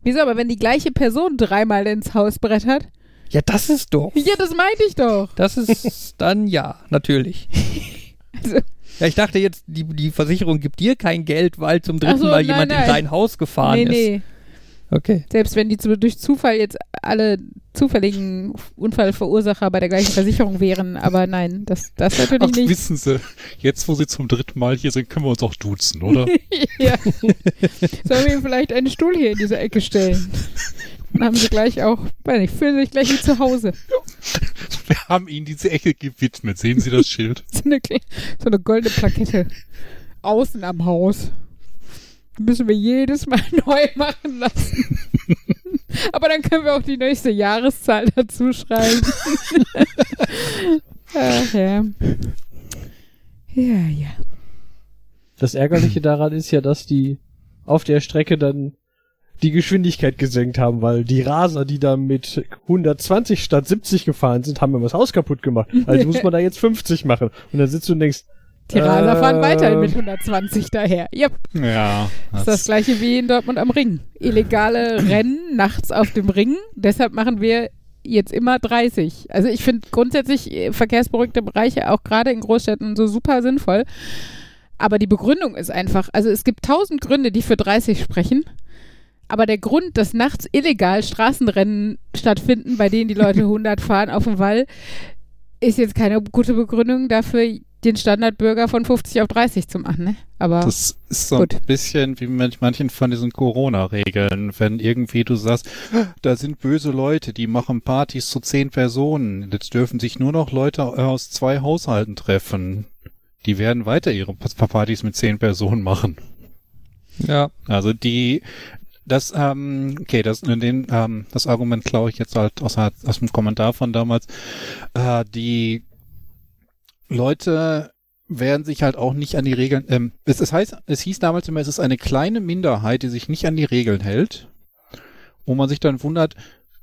wieso? Aber wenn die gleiche Person dreimal ins Haus brettert? Ja, das ist doch. Ja, das meinte ich doch. Das ist dann ja, natürlich. (laughs) Also, Ja, ich dachte jetzt, die, die Versicherung gibt dir kein Geld, weil zum dritten so, Mal nein, jemand nein. in dein Haus gefahren nee, ist. nee. Okay. Selbst wenn die zu, durch Zufall jetzt alle zufälligen Unfallverursacher bei der gleichen Versicherung wären, aber nein, das, das natürlich Ach, nicht. wissen Sie, jetzt wo Sie zum dritten Mal hier sind, können wir uns auch duzen, oder? (laughs) ja. Sollen wir ihm vielleicht einen Stuhl hier in diese Ecke stellen? (laughs) Dann haben sie gleich auch, weiß nicht, fühlen sich gleich wie zu Hause. (laughs) wir haben Ihnen diese Ecke gewidmet. Sehen Sie das Schild? (laughs) So eine, so eine goldene Plakette. Außen am Haus. Müssen wir jedes Mal (laughs) neu machen lassen. Aber dann können wir auch die nächste Jahreszahl dazu schreiben. Ach ja. Ja, ja. Das Ärgerliche daran ist ja, dass die auf der Strecke dann die Geschwindigkeit gesenkt haben, weil die Raser, die da mit 120 statt 70 gefahren sind, haben mir das Haus kaputt gemacht. Also muss man da jetzt 50 machen. Und dann sitzt du und denkst, Die Raser fahren Ähm. weiterhin mit 120 daher. Yep. Ja. Das ist das gleiche wie in Dortmund am Ring. Illegale Rennen nachts auf dem Ring. Deshalb machen wir jetzt immer 30. Also ich finde grundsätzlich äh, verkehrsberuhigte Bereiche auch gerade in Großstädten so super sinnvoll. Aber die Begründung ist einfach, also es gibt tausend Gründe, die für 30 sprechen. Aber der Grund, dass nachts illegal Straßenrennen stattfinden, bei denen die Leute (laughs) 100 fahren auf dem Wall, ist jetzt keine gute Begründung dafür, den Standardbürger von 50 auf 30 zu machen. Ne? Aber Das ist so Gut. ein bisschen wie mit manchen von diesen Corona-Regeln. Wenn irgendwie du sagst, (gasps) da sind böse Leute, die machen Partys zu zehn Personen. Jetzt dürfen sich nur noch Leute aus zwei Haushalten treffen. Die werden weiter ihre Pa- Partys mit zehn Personen machen. Ja. Also die, das, ähm, okay, das, den, ähm, das Argument klaue ich jetzt halt aus, aus dem Kommentar von damals. Äh, die Leute werden sich halt auch nicht an die Regeln, ähm, es, es heißt, es hieß damals immer, es ist eine kleine Minderheit, die sich nicht an die Regeln hält, wo man sich dann wundert,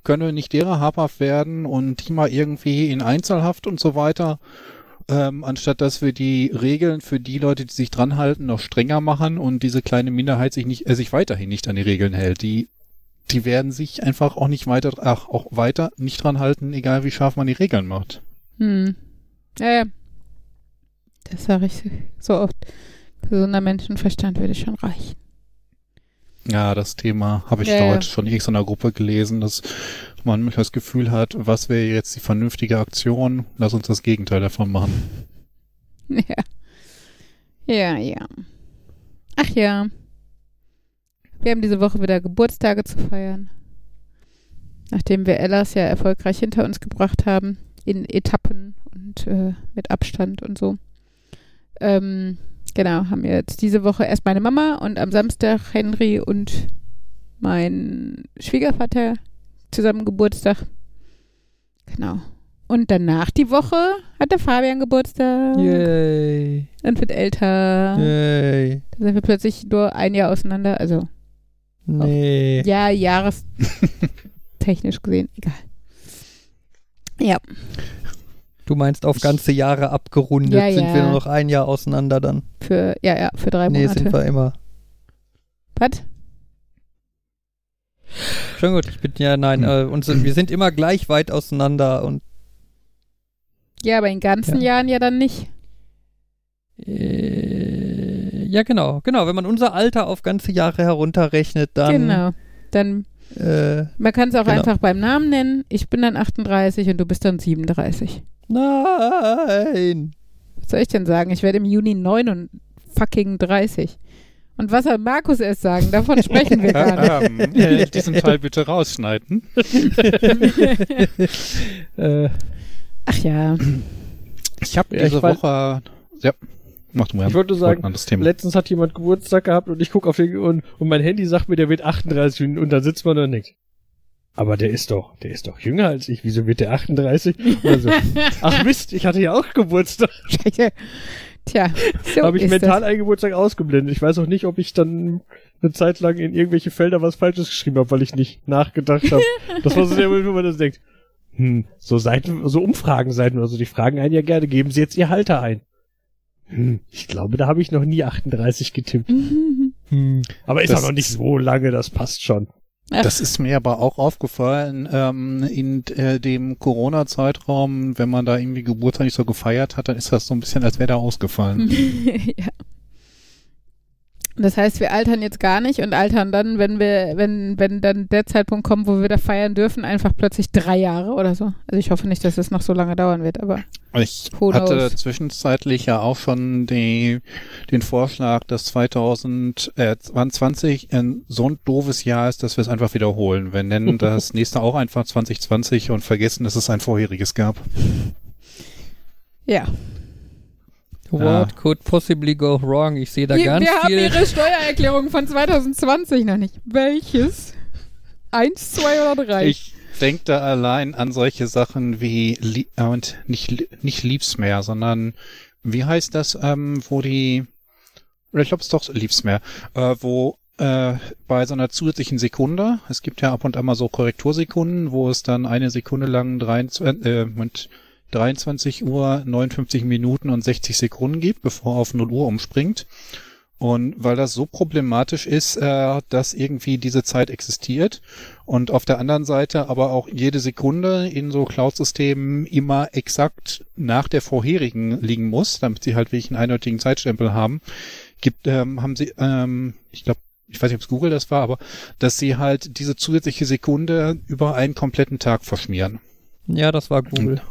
könne nicht derer habhaft werden und die mal irgendwie in Einzelhaft und so weiter, ähm, anstatt dass wir die Regeln für die Leute, die sich dran halten, noch strenger machen und diese kleine Minderheit sich nicht, äh, sich weiterhin nicht an die Regeln hält. Die, die werden sich einfach auch nicht weiter, ach, auch weiter nicht dran halten, egal wie scharf man die Regeln macht. Hm. Ja. Das sage ich so oft. Gesunder Menschenverstand würde schon reichen. Ja, das Thema habe ich Ja, ja. dort schon in irgendeiner Gruppe gelesen, dass man manchmal das Gefühl hat, was wäre jetzt die vernünftige Aktion? Lass uns das Gegenteil davon machen. Ja. Ja, ja. Ach ja. Wir haben diese Woche wieder Geburtstage zu feiern. Nachdem wir Ellas ja erfolgreich hinter uns gebracht haben. In Etappen und äh, mit Abstand und so. Ähm, genau, haben wir jetzt diese Woche erst meine Mama und am Samstag Henry und mein Schwiegervater zusammen Geburtstag. Genau. Und danach die Woche hat der Fabian Geburtstag Yay. und wird älter. Yay. Da sind wir plötzlich nur ein Jahr auseinander. Also, Nee. ja, jahrestechnisch (laughs) gesehen, egal. Ja, Du meinst auf ganze Jahre abgerundet Ja, sind ja. wir nur noch ein Jahr auseinander dann. für, ja, ja, für drei Nee, Monate. sind wir immer. Was? Schon gut, ich bin ja, nein, äh, uns, wir sind immer gleich weit auseinander und Ja, aber in ganzen Ja. Jahren ja dann nicht. äh, ja genau, genau, wenn man unser Alter auf ganze Jahre herunterrechnet, dann genau. Dann, äh, man kann es auch Genau. einfach beim Namen nennen. Ich bin dann 38 und du bist dann 37. nein. Was soll ich denn sagen? Ich werde im Juni 9 und fucking 30. Und was soll Markus erst sagen? Davon sprechen wir gar nicht. (laughs) ähm, äh, diesen Teil bitte rausschneiden. (laughs) äh, Ach ja. Ich habe diese Woche, ja, mach du mal. Ich wollte sagen, an das Thema. letztens hat jemand Geburtstag gehabt und ich gucke auf den und, und mein Handy sagt mir, der wird 38 und, und dann sitzt man da denkt, aber der ist doch, der ist doch jünger als ich, wieso wird der 38? Also, (laughs) ach Mist, ich hatte ja auch Geburtstag. (laughs) Tja, so habe ich ist mental das. einen Geburtstag ausgeblendet. Ich weiß auch nicht, ob ich dann eine Zeit lang in irgendwelche Felder was Falsches geschrieben habe, weil ich nicht nachgedacht habe. das war so der Moment, wo man das denkt, Hm, so Seiten, so Umfragenseiten oder so, die fragen einen ja gerne, geben Sie jetzt Ihr Halter ein. Hm, ich glaube, da habe ich noch nie 38 getippt. (laughs) Hm. Aber ist Das- auch noch nicht so lange, das passt schon. Das ist mir aber auch aufgefallen ähm, in äh, dem Corona-Zeitraum, wenn man da irgendwie Geburtstag nicht so gefeiert hat, dann ist das so ein bisschen, als wäre da ausgefallen. (laughs) ja. Das heißt, wir altern jetzt gar nicht und altern dann, wenn wir, wenn, wenn dann der Zeitpunkt kommt, wo wir da feiern dürfen, einfach plötzlich drei Jahre oder so. Also ich hoffe nicht, dass es noch so lange dauern wird, aber Ich hatte knows? zwischenzeitlich ja auch schon die, den Vorschlag, dass 2020 ein so ein doofes Jahr ist, dass wir es einfach wiederholen. Wir nennen (laughs) das nächste auch einfach 2020 und vergessen, dass es ein vorheriges gab. ja. What Ah. could possibly go wrong? Ich sehe da wir ganz wir haben viel. ihre Steuererklärung von 2020 noch nicht. Welches? Eins, zwei oder drei? Ich denke da allein an solche Sachen wie äh, und nicht nicht Liebs mehr, sondern wie heißt das, ähm, wo die oder ich glaube es doch Liebs mehr, äh, wo äh, bei so einer zusätzlichen Sekunde, es gibt ja ab und an mal so Korrektursekunden, wo es dann eine Sekunde lang 23, äh, Moment, 23 Uhr, 59 Minuten und 60 Sekunden gibt, bevor er auf 0 Uhr umspringt. Und weil das so problematisch ist, äh, dass irgendwie diese Zeit existiert und auf der anderen Seite aber auch jede Sekunde in so Cloud-Systemen immer exakt nach der vorherigen liegen muss, damit sie halt wirklich einen eindeutigen Zeitstempel haben, gibt, ähm, haben sie, ähm, ich glaube, ich weiß nicht, ob es Google das war, aber dass sie halt diese zusätzliche Sekunde über einen kompletten Tag verschmieren. Ja, das war Google.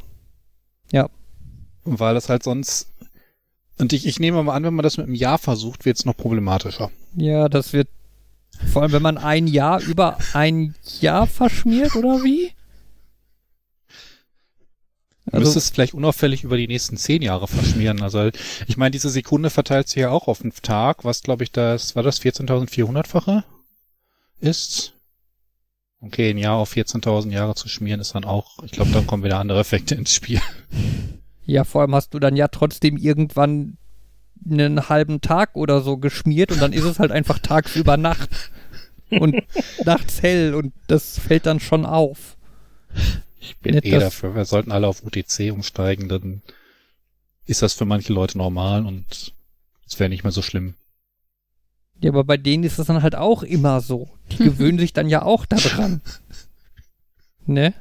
Weil das halt sonst und ich, ich nehme mal an, wenn man das mit einem Jahr versucht, wird es noch problematischer. Ja, das wird. Vor allem, wenn man ein Jahr über ein Jahr verschmiert, oder wie? Du Also, müsstest vielleicht unauffällig über die nächsten zehn Jahre verschmieren. Also ich meine, diese Sekunde verteilt sich ja auch auf den Tag, was glaube ich das, war das 14.400-fache ist? Okay, ein Jahr auf 14.000 Jahre zu schmieren ist dann auch, ich glaube, dann kommen wieder andere Effekte ins Spiel. ja, vor allem hast du dann ja trotzdem irgendwann einen halben Tag oder so geschmiert und dann ist es halt einfach tagsüber Nacht und nachts hell und das fällt dann schon auf. Ich bin Nicht eh dafür, wir sollten alle auf UTC umsteigen, dann ist das für manche Leute normal und es wäre nicht mehr so schlimm. Ja, aber bei denen ist es dann halt auch immer so. Die (laughs) gewöhnen sich dann ja auch daran. Ne?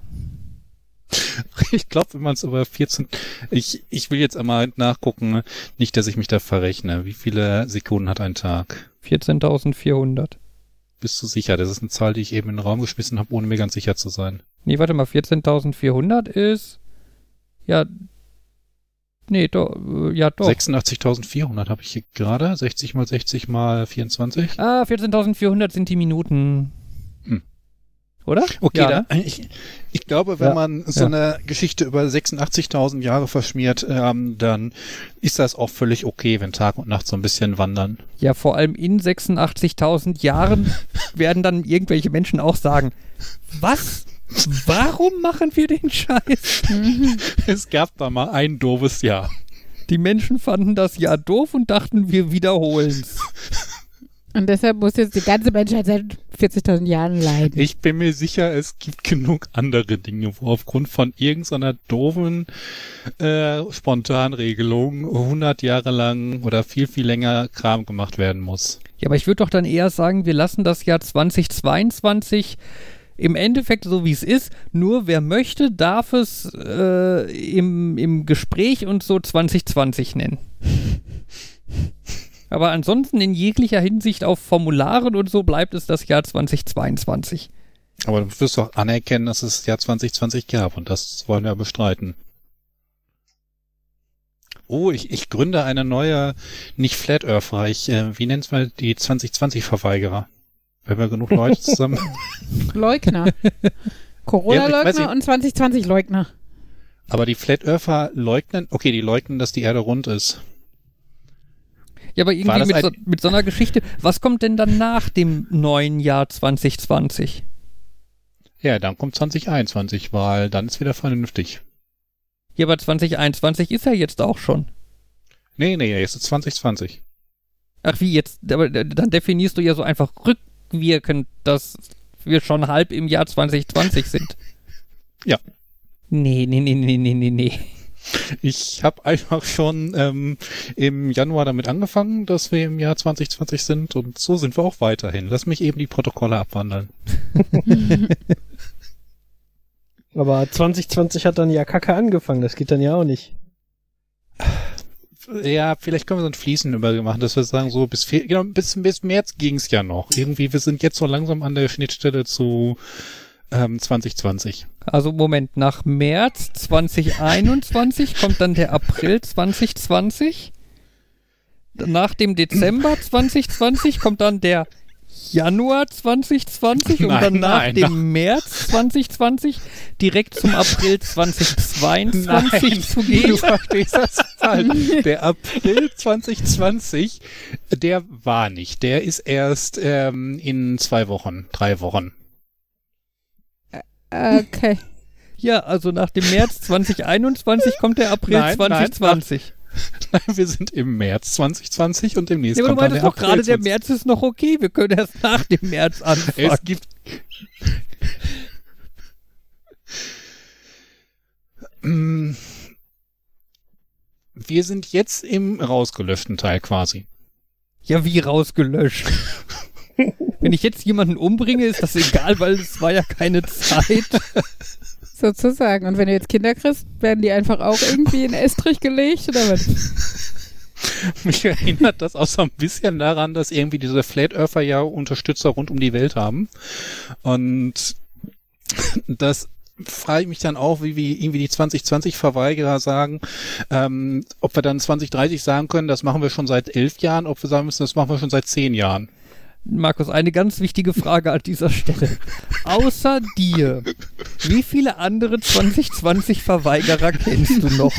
Ich glaube, wenn man es über 14, ich, ich will jetzt einmal nachgucken, nicht, dass ich mich da verrechne. Wie viele Sekunden hat ein Tag? 14.400. Bist du sicher? Das ist eine Zahl, die ich eben in den Raum geschmissen habe, ohne mir ganz sicher zu sein. Nee, warte mal, 14.400 ist. Ja. Nee, doch, äh, ja doch. 86.400 habe ich hier gerade. 60 mal 60 mal 24. Ah, 14.400 sind die Minuten. Hm. Oder? Okay, ja, da, ne? ich, ich glaube, wenn Ja, man so ja. eine Geschichte über 86.000 Jahre verschmiert, ähm, dann ist das auch völlig okay, wenn Tag und Nacht so ein bisschen wandern. ja, vor allem in 86.000 Jahren (laughs) werden dann irgendwelche Menschen auch sagen, was? Warum machen wir den Scheiß? (laughs) Es gab da mal ein doofes Jahr. Die Menschen fanden das ja doof und dachten, wir wiederholen's. Und deshalb muss jetzt die ganze Menschheit seit 40.000 Jahren leiden. Ich bin mir sicher, es gibt genug andere Dinge, wo aufgrund von irgendeiner doofen äh, Spontanregelung 100 Jahre lang oder viel, viel länger Kram gemacht werden muss. Ja, aber ich würde doch dann eher sagen, wir lassen das Jahr 2022 im Endeffekt so wie es ist. Nur wer möchte, darf es äh, im, im Gespräch und so 2020 nennen. (laughs) Aber ansonsten in jeglicher Hinsicht auf Formularen und so bleibt es das Jahr 2022. Aber du wirst doch anerkennen, dass es das Jahr 2020 gab und das wollen wir bestreiten. Oh, ich, ich gründe eine neue, nicht Flat Earther, ich, äh, wie nennt's mal die 2020-Verweigerer? Wenn wir genug Leute zusammen. (laughs) Leugner. Ja, Corona-Leugner nicht. und 2020-Leugner. Aber die Flat Earther leugnen, okay, die leugnen, dass die Erde rund ist. Ja, aber irgendwie mit so, mit so einer Geschichte. Was kommt denn dann nach dem neuen Jahr 2020? Ja, dann kommt 2021, weil dann ist wieder vernünftig. Ja, aber 2021 ist ja jetzt auch schon. Nee, nee, jetzt ist 2020. Ach wie, jetzt, aber äh, dann definierst du ja so einfach rückwirkend, dass wir schon halb im Jahr 2020 sind. (laughs) Ja. Nee, nee, nee, nee, nee, nee, nee. Ich habe einfach schon ähm, im Januar damit angefangen, dass wir im Jahr 2020 sind und so sind wir auch weiterhin. Lass mich eben die Protokolle abwandeln. (laughs) Aber 2020 hat dann ja kacke angefangen, das geht dann ja auch nicht. (sighs) Ja, vielleicht können wir so ein Fließen über machen, dass wir sagen, so bis, genau, bis, bis März ging's ja noch. Irgendwie, wir sind jetzt so langsam an der Schnittstelle zu ähm, 2020. Also Moment, nach März 2021 kommt dann der April 2020. Nach dem Dezember 2020 kommt dann der Januar 2020 um (laughs) Nein, dann nach nein, dem nein. März 2020 direkt zum April (laughs) 2022 zu gehen. Du verstehst das falsch. (laughs) Der April 2020, der war nicht. Der ist erst ähm, in zwei Wochen, drei Wochen. Okay. Ja, also nach dem März 2021 kommt der April Nein, nein, 2020. (laughs) Nein, wir sind im März 2020 und demnächst Ja, aber du kommt dann meintest der doch gerade, der 2020. März ist noch okay. Wir können erst nach dem März (laughs) anfangen. Es gibt. (laughs) Wir sind jetzt im rausgelöschten Teil quasi. Ja, wie rausgelöscht. Wenn ich jetzt jemanden umbringe, ist das egal, weil es war ja keine Zeit. Sozusagen. Und wenn du jetzt Kinder kriegst, werden die einfach auch irgendwie in Estrich gelegt oder was? (laughs) Mich erinnert das auch so ein bisschen daran, dass irgendwie diese Flat Earther ja Unterstützer rund um die Welt haben. Und das frage ich mich dann auch, wie, wie irgendwie die 2020-Verweigerer sagen, ähm, ob wir dann 2030 sagen können, das machen wir schon seit elf Jahren, ob wir sagen müssen, das machen wir schon seit zehn Jahren. Markus, eine ganz wichtige Frage an dieser Stelle. Außer dir, wie viele andere 2020-Verweigerer kennst du noch?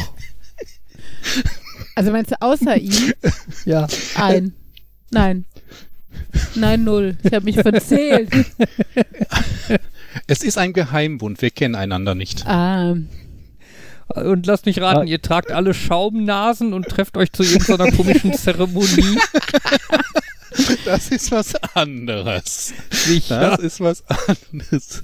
Also meinst du außer ihm? Ja. Ein. Nein. Nein, null. Ich habe mich verzählt. Es ist ein Geheimbund, wir kennen einander nicht. Ah. Und lasst mich raten, Ah. ihr tragt alle Schaumnasen und trefft euch zu irgendeiner komischen Zeremonie. (laughs) (laughs) Das ist was anderes. Sicher. Das ist was anderes.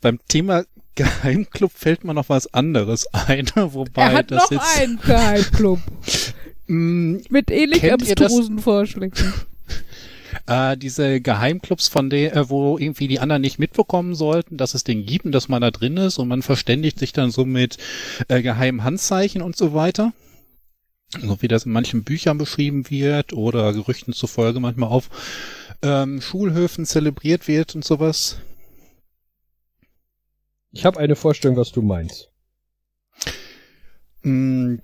Beim Thema Geheimclub fällt mir noch was anderes ein, (laughs) wobei Er hat das noch jetzt einen Geheimclub (laughs) mh, mit ähnlich Kennt ihr das? abstrusen Vorschlägen. äh, diese Geheimclubs, von der, äh, wo irgendwie die anderen nicht mitbekommen sollten, dass es den gibt und dass man da drin ist und man verständigt sich dann so mit äh, geheimen Handzeichen und so weiter. So wie das in manchen Büchern beschrieben wird oder Gerüchten zufolge manchmal auf ähm, Schulhöfen zelebriert wird und sowas. Ich habe eine Vorstellung, was du meinst. Mm,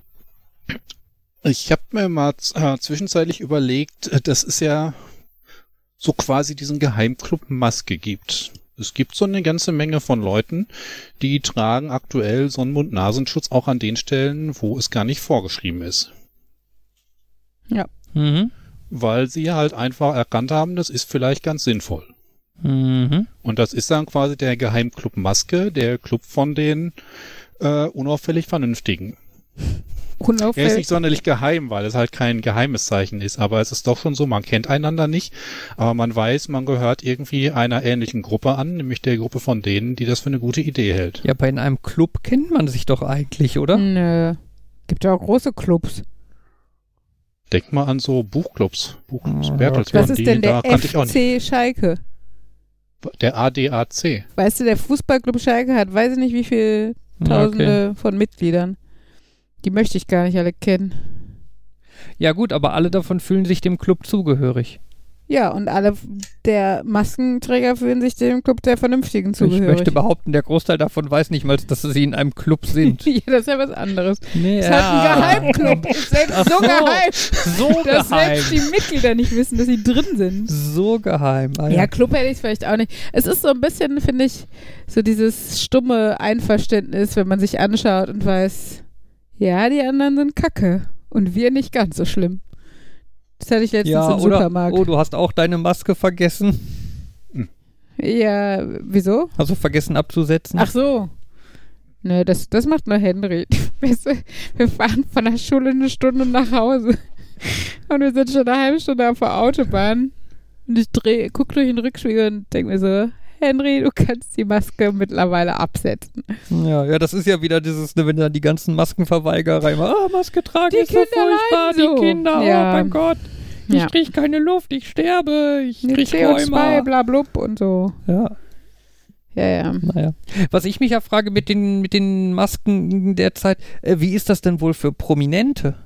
Ich habe mir mal äh, zwischenzeitlich überlegt, äh, dass es ja so quasi diesen Geheimclub Maske gibt. Es gibt so eine ganze Menge von Leuten, die tragen aktuell Sonnenmund-Nasenschutz auch an den Stellen, wo es gar nicht vorgeschrieben ist. Mhm. Weil sie halt einfach erkannt haben, das ist vielleicht ganz sinnvoll. Mhm. Und das ist dann quasi der Geheimclub Maske, der Club von den äh, unauffällig Vernünftigen. Er ist Unauffällig. nicht sonderlich geheim, weil es halt kein geheimes Zeichen ist, aber es ist doch schon so, man kennt einander nicht, aber man weiß, man gehört irgendwie einer ähnlichen Gruppe an, nämlich der Gruppe von denen, die das für eine gute Idee hält. Ja, aber in einem Club kennt man sich doch eigentlich, oder? Nö. Gibt ja auch große Clubs. Denk mal an so Buchclubs, Buchclubs, Ja, Bertelsmann, Was ist die, denn da der nicht. FC Schalke? Der ADAC. Weißt du, der Fußballclub Schalke hat weiß ich nicht wie viele Tausende von Mitgliedern. Die möchte ich gar nicht alle kennen. Ja gut, aber alle davon fühlen sich dem Club zugehörig. Ja, und alle der Maskenträger fühlen sich dem Club der Vernünftigen Ich zugehörig. möchte behaupten, der Großteil davon weiß nicht mal, dass sie in einem Club sind. (laughs) ja, das ist ja was anderes. nee, Das ist halt ein Geheimclub. Ist (laughs) selbst Ach so, geheim, So dass geheim. selbst die Mitglieder nicht wissen, dass sie drin sind. So geheim. Ah, Ja, Club hätte ich vielleicht auch nicht. Es ist so ein bisschen, finde ich, so dieses stumme Einverständnis, wenn man sich anschaut und weiß, ja, die anderen sind kacke und wir nicht ganz so schlimm. Das hatte ich letztens ja im oder, Supermarkt. oh, du hast auch deine Maske vergessen. Ja, wieso? Also vergessen abzusetzen. Ach so. Ne, das, das macht nur Henry. (laughs) Weißt du, wir fahren von der Schule eine Stunde nach Hause. (laughs) Und wir sind schon eine halbe Stunde auf der Autobahn. Und ich dreh, guck durch den Rückspiegel und denke mir so, Henry, du kannst die Maske mittlerweile absetzen. Ja, ja, das ist ja wieder dieses, ne, wenn dann die ganzen Maskenverweigerer immer, ah, Maske tragen Die ist so Kinder furchtbar, leiden so. die Kinder, Ja. oh mein Gott. Ich Ja. krieg keine Luft, ich sterbe, ich krieg CO2, Rheuma. bla blub und so. Ja, Ja, ja. naja. Was ich mich ja frage mit den, mit den Masken derzeit, äh, wie ist das denn wohl für Prominente?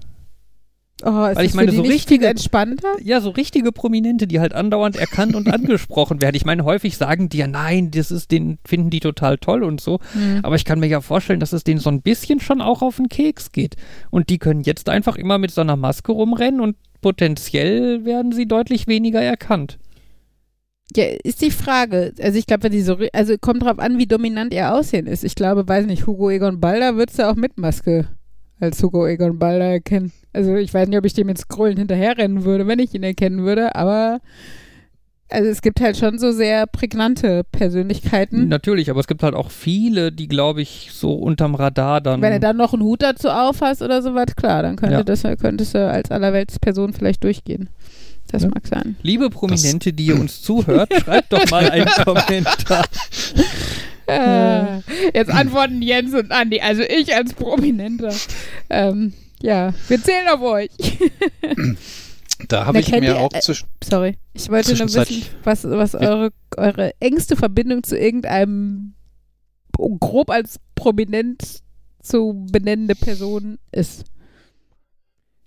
Oh, Weil ich meine, so richtige- entspannter? Ja, so richtige Prominente, die halt andauernd erkannt und (laughs) angesprochen werden. Ich meine, häufig sagen die ja, nein, das ist, den finden die total toll und so. Hm. Aber ich kann mir ja vorstellen, dass es denen so ein bisschen schon auch auf den Keks geht. Und die können jetzt einfach immer mit so einer Maske rumrennen und potenziell werden sie deutlich weniger erkannt. Ja, ist die Frage. Also ich glaube, wenn die so, also kommt drauf an, wie dominant ihr Aussehen ist. Ich glaube, weiß nicht, Hugo Egon Balder würdest du auch mit Maske als Hugo Egon Balder erkennen. Also ich weiß nicht, ob ich dem jetzt grölend hinterherrennen würde, wenn ich ihn erkennen würde, aber also es gibt halt schon so sehr prägnante Persönlichkeiten. Natürlich, aber es gibt halt auch viele, die, glaube ich, so unterm Radar dann. Wenn du dann noch einen Hut dazu aufhast oder sowas, klar, dann könnte Ja. das, könntest du als Allerweltsperson vielleicht durchgehen. Das Ja. mag sein. Liebe Prominente, die ihr uns zuhört, (laughs) schreibt doch mal einen Kommentar. (laughs) Äh, jetzt antworten Jens und Andi, also ich als Prominenter. Ähm, ja, wir zählen auf euch. (laughs) Da habe ich mir ihr, auch äh, zwischen. Sorry, ich wollte nur wissen, was, was eure, eure engste Verbindung zu irgendeinem grob als prominent zu benennende Person ist.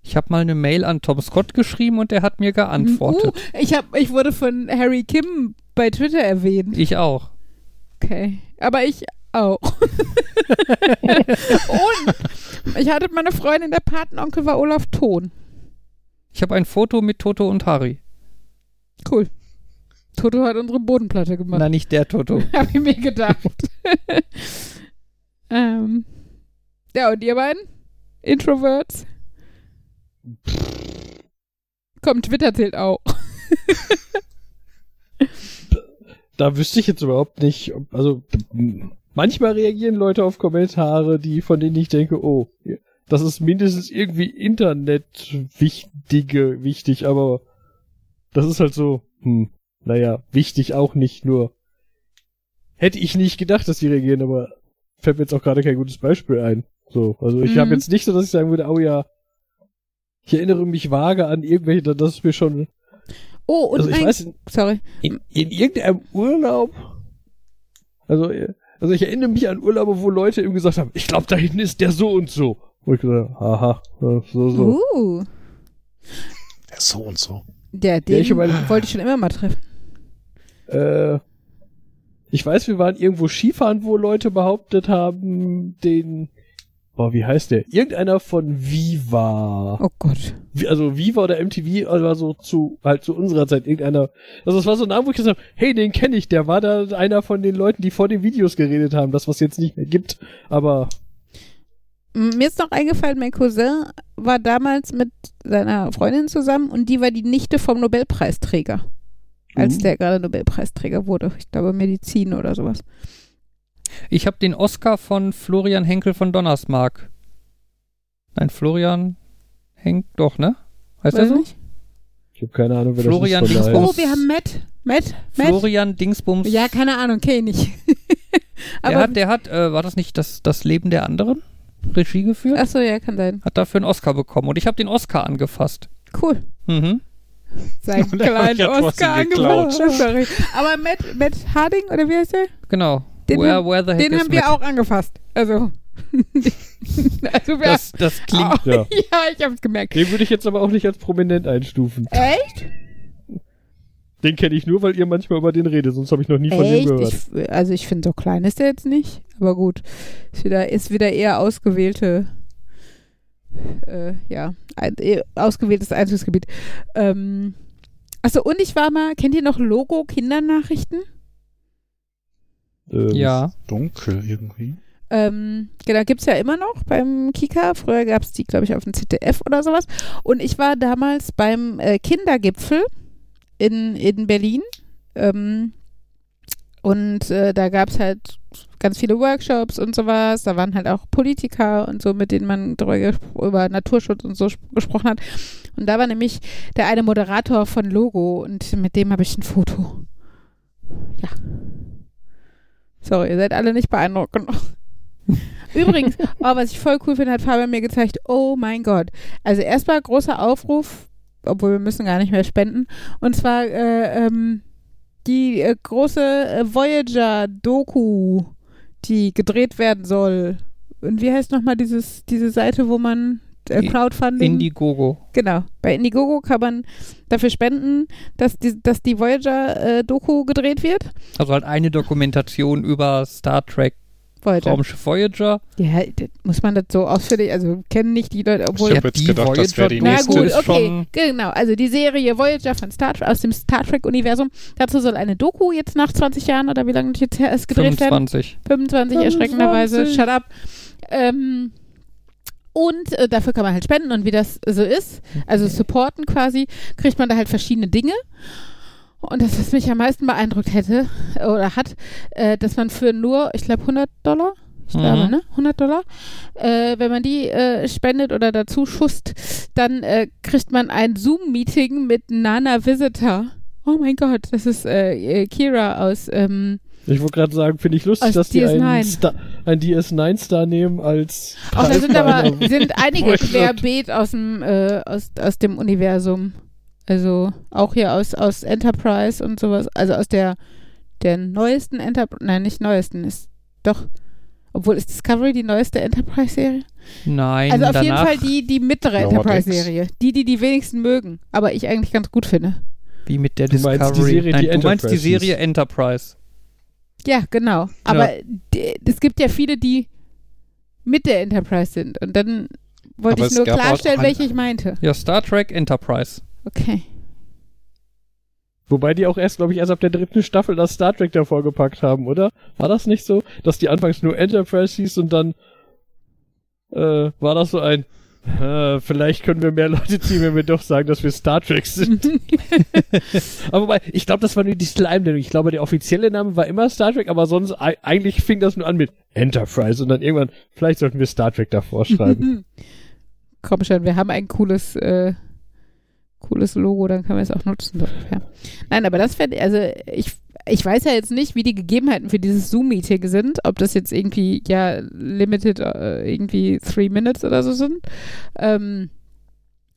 Ich habe mal eine Mail an Tom Scott geschrieben und er hat mir geantwortet. Uh, ich, hab, ich wurde von Harry Kim bei Twitter erwähnt. Ich auch. Okay. Aber ich auch. (laughs) und ich hatte meine Freundin, der Patenonkel war Olaf Thon. Ich habe ein Foto mit Toto und Harry. Cool. Toto hat unsere Bodenplatte gemacht. Nein, nicht der Toto. (laughs) Hab ich mir gedacht. (laughs) ähm. Ja, und ihr beiden? Introverts? Komm, Twitter zählt auch. Da wüsste ich jetzt überhaupt nicht, ob, also manchmal reagieren Leute auf Kommentare, die von denen ich denke, oh, das ist mindestens irgendwie Internet wichtige, wichtig, aber das ist halt so, hm, naja, wichtig auch nicht, nur hätte ich nicht gedacht, dass die reagieren, aber fällt mir jetzt auch gerade kein gutes Beispiel ein. So, also ich Mhm. habe jetzt nicht so, dass ich sagen würde, oh ja, ich erinnere mich vage an irgendwelche, das ist mir schon, Oh, und also ich ein, weiß, sorry. in, in irgendeinem Urlaub. Also, äh, also ich erinnere mich an Urlaube, wo Leute eben gesagt haben, ich glaube, da hinten ist der so und so. Wo ich gesagt habe, aha, ja, so, so. Uh, Ja, so und so. der, den ich meine- wollte ich schon immer mal treffen. Äh, ich weiß, wir waren irgendwo Skifahren, wo Leute behauptet haben, den, boah, wie heißt der? Irgendeiner von Viva. Oh Gott. Also Viva oder MTV, also war so zu, halt zu unserer Zeit irgendeiner. Also es war so ein Name, wo ich gesagt habe, hey, den kenne ich, der war da einer von den Leuten, die vor den Videos geredet haben, das was jetzt nicht mehr gibt. Aber Mir ist noch eingefallen, mein Cousin war damals mit seiner Freundin zusammen und die war die Nichte vom Nobelpreisträger. Als Mhm. der gerade Nobelpreisträger wurde. Ich glaube Medizin oder sowas. Ich habe den Oscar von Florian Henkel von Donnersmark. Nein, Florian Henk, doch, ne? Heißt er Weiß so? nicht. ich habe keine Ahnung, wer Florian das ist. daher. Dingsbums. Oh, wir haben Matt. Matt? Matt? Florian Dingsbums. Ja, keine Ahnung, kenne ich nicht. (laughs) der Aber, hat, der hat, äh, war das nicht das, das Leben der anderen? Regie geführt? achso, ja, kann sein. Hat dafür einen Oscar bekommen und ich habe den Oscar angefasst. Cool. Mhm. Sein (laughs) er kleinen trotzdem Oscar angefasst. Sorry. Aber Matt, Matt Harding, oder wie heißt der? Genau. Den where, haben- where the heck Den is haben wir auch angefasst. Also. (laughs) also wir Das, das klingt. (laughs) Ja. (laughs) ja, ich hab's gemerkt. Den würde ich jetzt aber auch nicht als prominent einstufen. Echt? Den kenne ich nur, weil ihr manchmal über den redet, sonst habe ich noch nie von dem gehört. Ich, also ich finde, so klein ist der jetzt nicht. Aber gut. Ist wieder, ist wieder eher ausgewählte, äh, ja, ein, eh, ausgewähltes Einzugsgebiet. Ähm, achso, und ich war mal, kennt ihr noch Logo Kindernachrichten? Ähm, Ja. Dunkel irgendwie. Ähm, genau, gibt's ja immer noch beim Kika. Früher gab's die, glaube ich, auf dem ZDF oder sowas. Und ich war damals beim äh, Kindergipfel in, in Berlin. Ähm, und äh, da gab's halt ganz viele Workshops und sowas. Da waren halt auch Politiker und so, mit denen man über Naturschutz und so sp- gesprochen hat. Und da war nämlich der eine Moderator von Logo und mit dem habe ich ein Foto. Ja. Sorry, ihr seid alle nicht beeindruckend. (laughs) Übrigens, oh, was ich voll cool finde, hat Fabian mir gezeigt, oh mein Gott. Also erstmal großer Aufruf, obwohl wir müssen gar nicht mehr spenden. Und zwar äh, ähm, die äh, große äh, Voyager-Doku, die gedreht werden soll. Und wie heißt nochmal dieses, diese Seite, wo man äh, Crowdfunding? Indiegogo. Genau. Bei Indiegogo kann man dafür spenden, dass die, dass die Voyager-Doku gedreht wird. Also halt eine Dokumentation über Star Trek Voyager. Raumschiff Voyager. Ja, das- muss man das so ausführlich, also kennen nicht die Leute, obwohl. Ich hab jetzt gedacht, das wäre die Na nächste. gut, ist okay, schon- genau. Also die Serie Voyager von Star Trek, aus dem Star Trek-Universum. Dazu soll eine Doku jetzt nach 20 Jahren oder wie lange das jetzt her ist gedreht werden. 25. 25, erschreckenderweise. 25. Shut up. Ähm, und äh, dafür kann man halt spenden und wie das so ist, also supporten quasi, kriegt man da halt verschiedene Dinge. Und das, was mich am meisten beeindruckt hätte oder hat, äh, dass man für nur, ich glaube 100 Dollar, ich glaube, Mhm. ne? 100 Dollar, äh, wenn man die äh, spendet oder dazu schusst, dann äh, kriegt man ein Zoom-Meeting mit Nana Visitor. Oh mein Gott, das ist äh, äh, Kira aus ähm, Ich wollte gerade sagen, finde ich lustig, Aus dass die DS9. einen, Star, einen DS9-Star nehmen als Auch da sind aber sind einige (laughs) querbeet aus dem äh, aus, aus dem Universum. Also auch hier aus aus Enterprise und sowas, also aus der der neuesten Enterprise, nein, nicht neuesten, ist doch obwohl ist Discovery die neueste Enterprise Serie? Nein, Also auf danach, jeden Fall die die mittlere Lower Enterprise Decks. Serie, die die die wenigsten mögen, aber ich eigentlich ganz gut finde. wie mit der Du meinst die Discovery. Serie, Nein, die du meinst die Serie. Enterprise. Ja, genau. Aber d- es gibt ja viele, die mit der Enterprise sind und dann wollte Aber ich nur klarstellen, welche ich meinte. Ja, Star Trek Enterprise. Okay. Wobei die auch erst, glaube ich, erst ab der dritten Staffel das Star Trek davor gepackt haben, oder? War das nicht so? Dass die anfangs nur Enterprise hieß und dann äh, war das so ein äh, vielleicht können wir mehr Leute ziehen, wenn wir doch sagen, dass wir Star Trek sind. (laughs) aber wobei, ich glaube, das war nur die Slime-Nennung. Ich glaube, der offizielle Name war immer Star Trek, aber sonst ei- eigentlich fing das nur an mit Enterprise und dann irgendwann, vielleicht sollten wir Star Trek davor schreiben. (laughs) Komm schon, wir haben ein cooles, äh, cooles Logo, dann können wir es auch nutzen. Ungefähr. Nein, aber das fände also ich, ich weiß ja jetzt nicht, wie die Gegebenheiten für dieses Zoom-Meeting sind, ob das jetzt irgendwie, ja, limited, äh, irgendwie three minutes oder so sind. Ähm,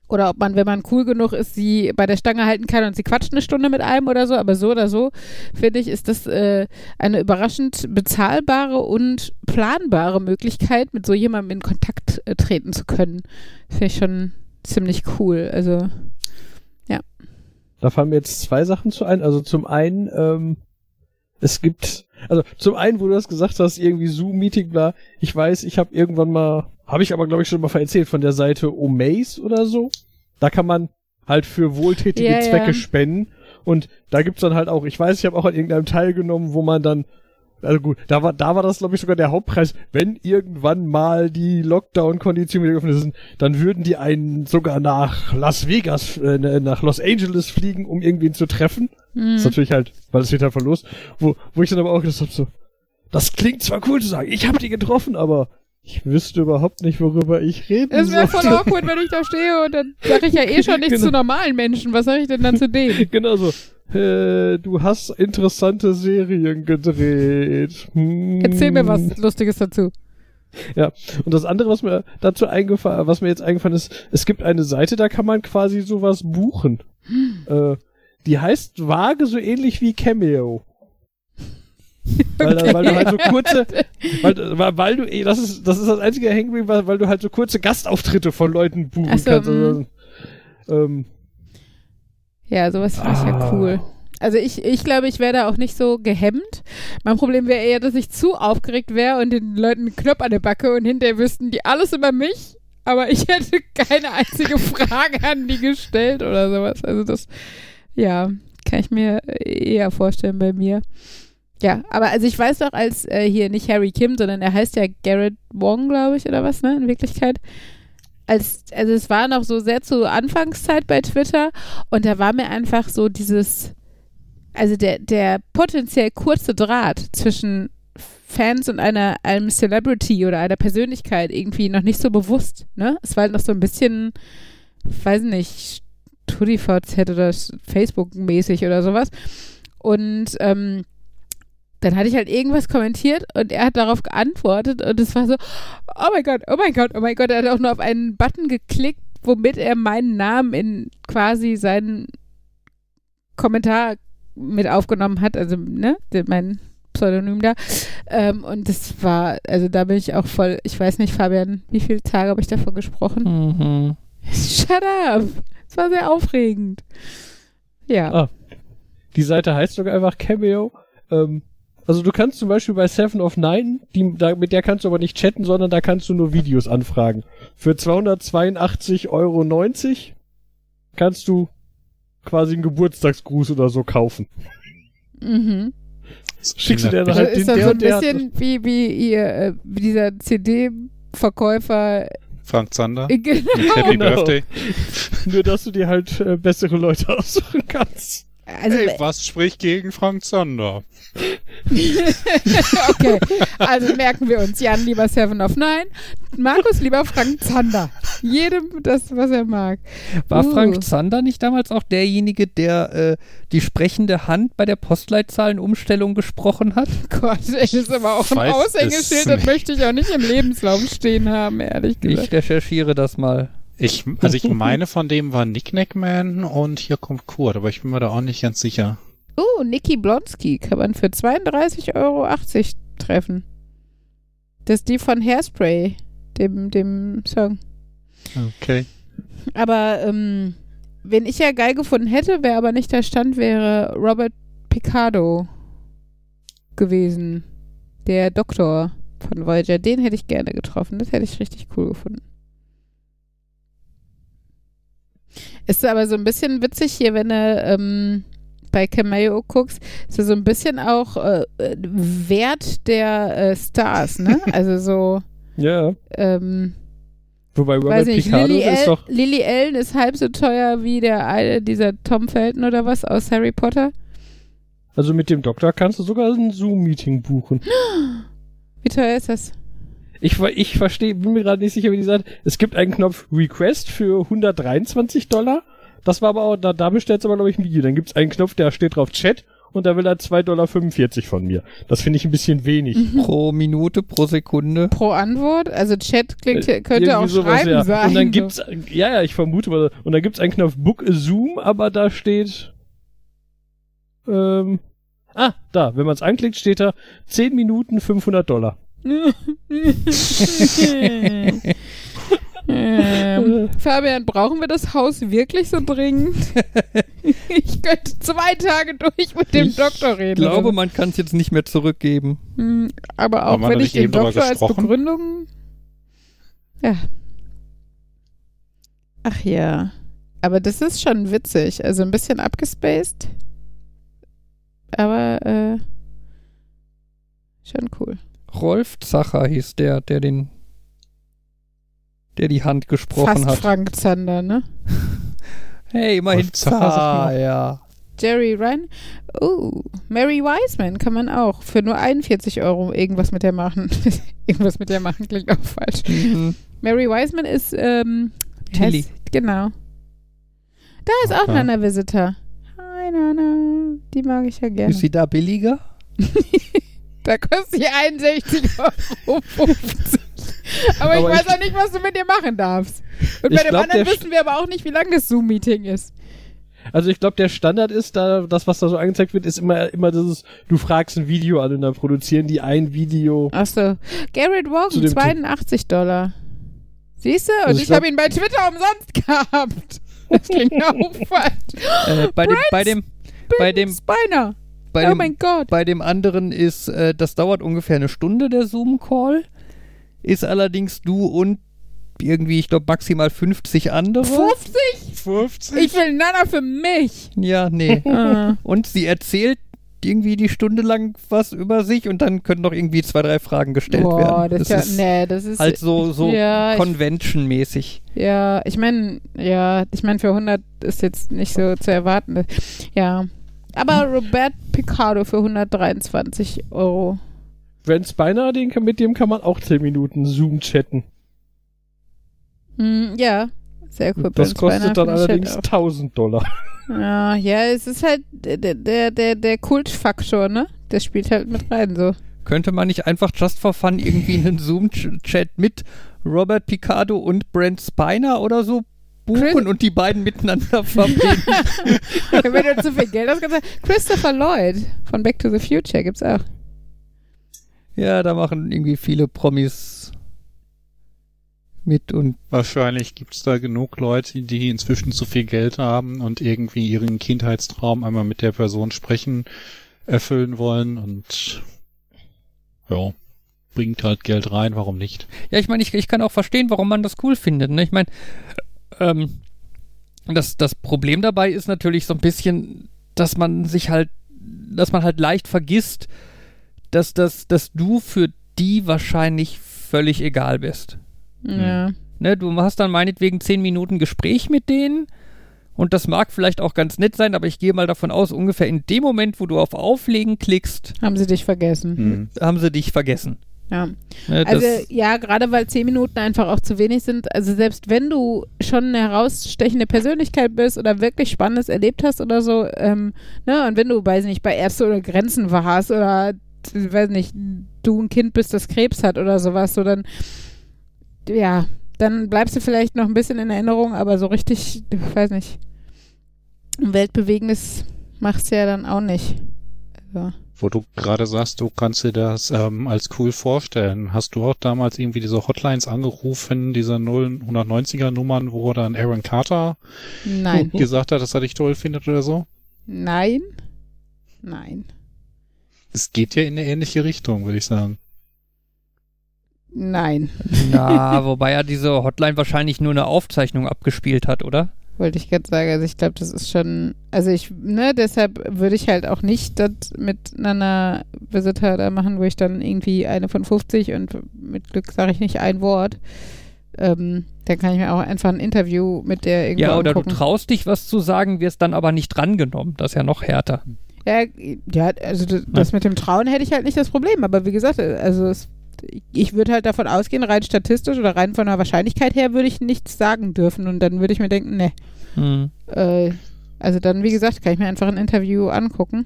oder ob man, wenn man cool genug ist, sie bei der Stange halten kann und sie quatscht eine Stunde mit einem oder so. Aber so oder so, finde ich, ist das äh, eine überraschend bezahlbare und planbare Möglichkeit, mit so jemandem in Kontakt äh, treten zu können. Finde ich schon ziemlich cool. Also, Da fallen mir jetzt zwei Sachen zu ein. Also zum einen, ähm, es gibt, also zum einen, wo du das gesagt hast, irgendwie Zoom-Meeting, bla. Ich weiß, ich habe irgendwann mal, habe ich aber glaube ich schon mal erzählt, von der Seite Omaze oder so. Da kann man halt für wohltätige ja. Zwecke spenden. Und da gibt's dann halt auch, ich weiß, ich habe auch an irgendeinem teilgenommen, wo man dann also gut, da war, da war das, glaube ich, sogar der Hauptpreis. Wenn irgendwann mal die Lockdown-Konditionen wieder geöffnet sind, dann würden die einen sogar nach Las Vegas, äh, nach Los Angeles fliegen, um irgendwen zu treffen. hm. Das ist natürlich halt, weil es wird halt verlost. Wo, wo ich dann aber auch gesagt habe, so, das klingt zwar cool zu sagen, ich habe die getroffen, aber ich wüsste überhaupt nicht, worüber ich reden es wäre voll awkward, wenn ich da stehe und dann sage ich ja eh (laughs) schon nichts Genau. zu normalen Menschen. Was sage ich denn dann zu denen? (laughs) Genau so. Äh, du hast interessante Serien gedreht. Hm. Erzähl mir was Lustiges dazu. Und das andere, was mir dazu eingefallen, was mir jetzt eingefallen ist, es gibt eine Seite, da kann man quasi sowas buchen. Äh, die heißt vage so ähnlich wie Cameo. Weil, da- weil du halt so kurze, (laughs) weil, weil, du, das ist, das ist das einzige Hangry, weil, weil du halt so kurze Gastauftritte von Leuten buchen so, kannst. Also, ähm, Ja, sowas finde ich ja Ah. cool. Also ich, ich glaube, ich wäre da auch nicht so gehemmt. Mein Problem wäre eher, dass ich zu aufgeregt wäre und den Leuten einen Knopf an der Backe und hinterher wüssten die alles über mich, aber ich (laughs) hätte keine einzige Frage an die gestellt oder sowas. Also das, ja, kann ich mir eher vorstellen bei mir. Ja, aber also ich weiß doch, als äh, hier nicht Harry Kim, sondern er heißt ja Garrett Wong, glaube ich, oder was, ne, in Wirklichkeit. Als, also es war noch so sehr zur Anfangszeit bei Twitter und da war mir einfach so dieses, also der, der potenziell kurze Draht zwischen Fans und einer, einem Celebrity oder einer Persönlichkeit irgendwie noch nicht so bewusst, ne? Es war halt noch so ein bisschen, weiß nicht, StudiVZ oder Facebook-mäßig oder sowas. Und ähm, dann hatte ich halt irgendwas kommentiert und er hat darauf geantwortet und es war so, oh mein Gott, oh mein Gott, oh mein Gott. Er hat auch nur auf einen Button geklickt, womit er meinen Namen in quasi seinen Kommentar mit aufgenommen hat, also ne, mein Pseudonym da. Ähm, und das war, also da bin ich auch voll, ich weiß nicht, Fabian, wie viele Tage habe ich davon gesprochen? Mhm. (laughs) Shut up! Es war sehr aufregend. Ja. Ah. Die Seite heißt sogar einfach Cameo. Ähm, also du kannst zum Beispiel bei Seven of Nine, die, da, mit der kannst du aber nicht chatten, sondern da kannst du nur Videos anfragen. Für 282,90 Euro kannst du quasi einen Geburtstagsgruß oder so kaufen. Mhm. Schickst du dir dann Also halt ist den, das der so ein der bisschen wie, wie ihr, äh, wie dieser CD-Verkäufer. Frank Zander. Genau. Happy Genau. Birthday. Nur, dass du dir halt äh, bessere Leute aussuchen kannst. Also, Hey, was spricht gegen Frank Zander? (laughs) okay. Also merken wir uns. Jan lieber Seven of Nine. Markus lieber Frank Zander. Jedem das, was er mag. War Uh. Frank Zander nicht damals auch derjenige, der äh, die sprechende Hand bei der Postleitzahlenumstellung gesprochen hat? (laughs) Gott, ey, das ist aber auch ein Aushängeschild. Das möchte ich auch nicht im Lebenslauf stehen haben, ehrlich gesagt. Ich recherchiere das mal. Ich, also ich meine, von dem war Nicknack Man und hier kommt Kurt, aber ich bin mir da auch nicht ganz sicher. Oh, Niki Blonsky kann man für 32,80 Euro treffen. Das ist die von Hairspray, dem, dem Song. Okay. Aber ähm, wen ich ja geil gefunden hätte, wer aber nicht da stand, wäre Robert Picardo gewesen. Der Doktor von Voyager. Den hätte ich gerne getroffen. Das hätte ich richtig cool gefunden. Ist aber so ein bisschen witzig hier, wenn du ähm, bei Cameo guckst, ist so ein bisschen auch äh, Wert der äh, Stars, ne? (laughs) Also so, Ja. ähm, Wobei Robert nicht, Picardo Lily, ist El doch. Lily Allen ist halb so teuer wie der eine, dieser Tom Felton oder was aus Harry Potter. Also mit dem Doktor kannst du sogar ein Zoom-Meeting buchen. (gasps) Wie teuer ist das? Ich, ich verstehe, bin mir gerade nicht sicher, wie die sagt. Es gibt einen Knopf Request für 123 Dollar. Das war aber auch, da, da bestellst du aber, glaube ich, ein Video. Dann gibt's einen Knopf, der steht drauf Chat und da will er 2,45 Dollar von mir. Das finde ich ein bisschen wenig. Mhm. Pro Minute, pro Sekunde. Pro Antwort? Also Chat klingt, Äh, könnte auch irgendwie sowas, Schreiben ja. sein. Und dann (laughs) gibt's, ja, ja, ich vermute mal, und dann gibt's einen Knopf Book a Zoom, aber da steht, ähm, ah, da, wenn man es anklickt, steht da 10 Minuten 500 Dollar. Ähm, (laughs) Fabian, brauchen wir das Haus wirklich so dringend? (laughs) ich könnte zwei Tage durch mit dem Ich Doktor reden. Ich glaube, man kann es jetzt nicht mehr zurückgeben. hm, aber auch wenn ich den Doktor als gesprochen? Begründung. Ja. Ach ja. Aber das ist schon witzig. Also ein bisschen abgespaced. Aber äh, schon cool. Rolf Zacher hieß der, der den, der die Hand gesprochen Fast hat. Frank Zander, ne? (laughs) Hey, immerhin Rolf Zacher, Zacher, ja. Jerry Ryan. Oh, Mary Wiseman kann man auch für nur 41 Euro irgendwas mit der machen. (laughs) irgendwas mit der machen klingt auch falsch. Mhm. Mary Wiseman ist, ähm, Tilly. heißt- genau. Da ist auch Aha. Nana Visitor. Hi Nana, die mag ich ja gerne. Ist sie da billiger? (laughs) Da kostet sie 61,50 Euro. aber ich Aber weiß ich- auch nicht, was du mit ihr machen darfst. Und Ich bei dem glaub, anderen der wissen wir aber auch nicht, wie lang das Zoom-Meeting ist. Also ich glaube, der Standard ist da, das, was da so angezeigt wird, ist immer, immer dieses, du fragst ein Video an und dann produzieren die ein Video. Achso. Garrett Wogan, dem 82 Dollar. Siehst du? Und Also ich ich, habe ihn bei Twitter umsonst (laughs) gehabt. Das klingt auch falsch. Äh, bei, dem, bei dem, bei dem, Spiner. Bei oh dem, mein Gott. bei dem anderen ist, äh, das dauert ungefähr eine Stunde, der Zoom-Call. Ist allerdings du und irgendwie, ich glaube, maximal 50 andere. 50? 50? Ich will Nana für mich. Ja, nee. (laughs) Ah. Und sie erzählt irgendwie die Stunde lang was über sich und dann können noch irgendwie zwei, drei Fragen gestellt Boah, werden. das, ist ja, nee, das ist halt so, so ja, ich, Convention-mäßig. ja, ich meine, ja, ich meine für 100 ist jetzt nicht so zu erwarten. Ja, aber Robert Picardo für 123 Euro. Brent Spiner, den kann, mit dem kann man auch 10 Minuten Zoom chatten. Hm, ja, Sehr cool. Das Brent kostet Spiner dann ich allerdings Halt 1000 Dollar. (laughs) ja, ja, es ist halt der, der, der, der Kultfaktor, ne? Der spielt halt mit rein, so. Könnte man nicht einfach just for fun irgendwie einen Zoom-Chat mit Robert Picardo und Brent Spiner oder so buchen Chris- und die beiden miteinander (laughs) verbinden? (laughs) Wenn du zu viel Geld hast, kannst du Christopher Lloyd von Back to the Future gibt's auch. ja, da machen irgendwie viele Promis mit und Wahrscheinlich gibt's da genug Leute, die inzwischen zu viel Geld haben und irgendwie ihren Kindheitstraum einmal mit der Person sprechen, erfüllen wollen und ja, bringt halt Geld rein, warum nicht? Ja, ich meine, ich, ich kann auch verstehen, warum man das cool findet. Ne? Ich meine, ähm, das, das Problem dabei ist natürlich so ein bisschen, dass man sich halt, dass man halt leicht vergisst, dass, das, dass du für die wahrscheinlich völlig egal bist. Ja. Ne? Du hast dann meinetwegen zehn Minuten Gespräch mit denen und das mag vielleicht auch ganz nett sein, aber ich gehe mal davon aus, ungefähr in dem Moment, wo du auf Auflegen klickst, Haben sie dich vergessen. Hm. haben sie dich vergessen. Ja. Ne? Also ja, gerade weil zehn Minuten einfach auch zu wenig sind. Also selbst wenn du schon eine herausstechende Persönlichkeit bist oder wirklich Spannendes erlebt hast oder so, ähm, ne, und wenn du, weiß nicht, bei Ärzte oder Grenzen warst oder, weiß nicht, du ein Kind bist, das Krebs hat oder sowas, so dann, ja, dann bleibst du vielleicht noch ein bisschen in Erinnerung, aber so richtig, ich weiß nicht, weltbewegendes machst du ja dann auch nicht. Also. Wo du gerade sagst, du kannst dir das ähm, als cool vorstellen. Hast du auch damals irgendwie diese Hotlines angerufen, diese 090er Nummern, wo dann Aaron Carter Nein. (laughs) gesagt hat, dass er dich toll findet oder so? Nein. Nein. Es geht ja in eine ähnliche Richtung, würde ich sagen. Nein. na, (laughs) wobei er diese Hotline wahrscheinlich nur eine Aufzeichnung abgespielt hat, oder? Wollte ich gerade sagen. Also ich glaube, das ist schon. Also ich, ne, deshalb würde ich halt auch nicht das mit einer Visitor da machen, wo ich dann irgendwie eine von 50 und mit Glück sage ich nicht ein Wort. Ähm, dann kann ich mir auch einfach ein Interview mit der irgendwo Ja, oder du angucken. traust dich was zu sagen, wirst dann aber nicht drangenommen. Das ist ja noch härter. Ja, ja, also das, das mit dem Trauen hätte ich halt nicht das Problem. Aber wie gesagt, also es, ich würde halt davon ausgehen, rein statistisch oder rein von der Wahrscheinlichkeit her würde ich nichts sagen dürfen. Und dann würde ich mir denken, ne. Hm. Äh, also dann, wie gesagt, kann ich mir einfach ein Interview angucken.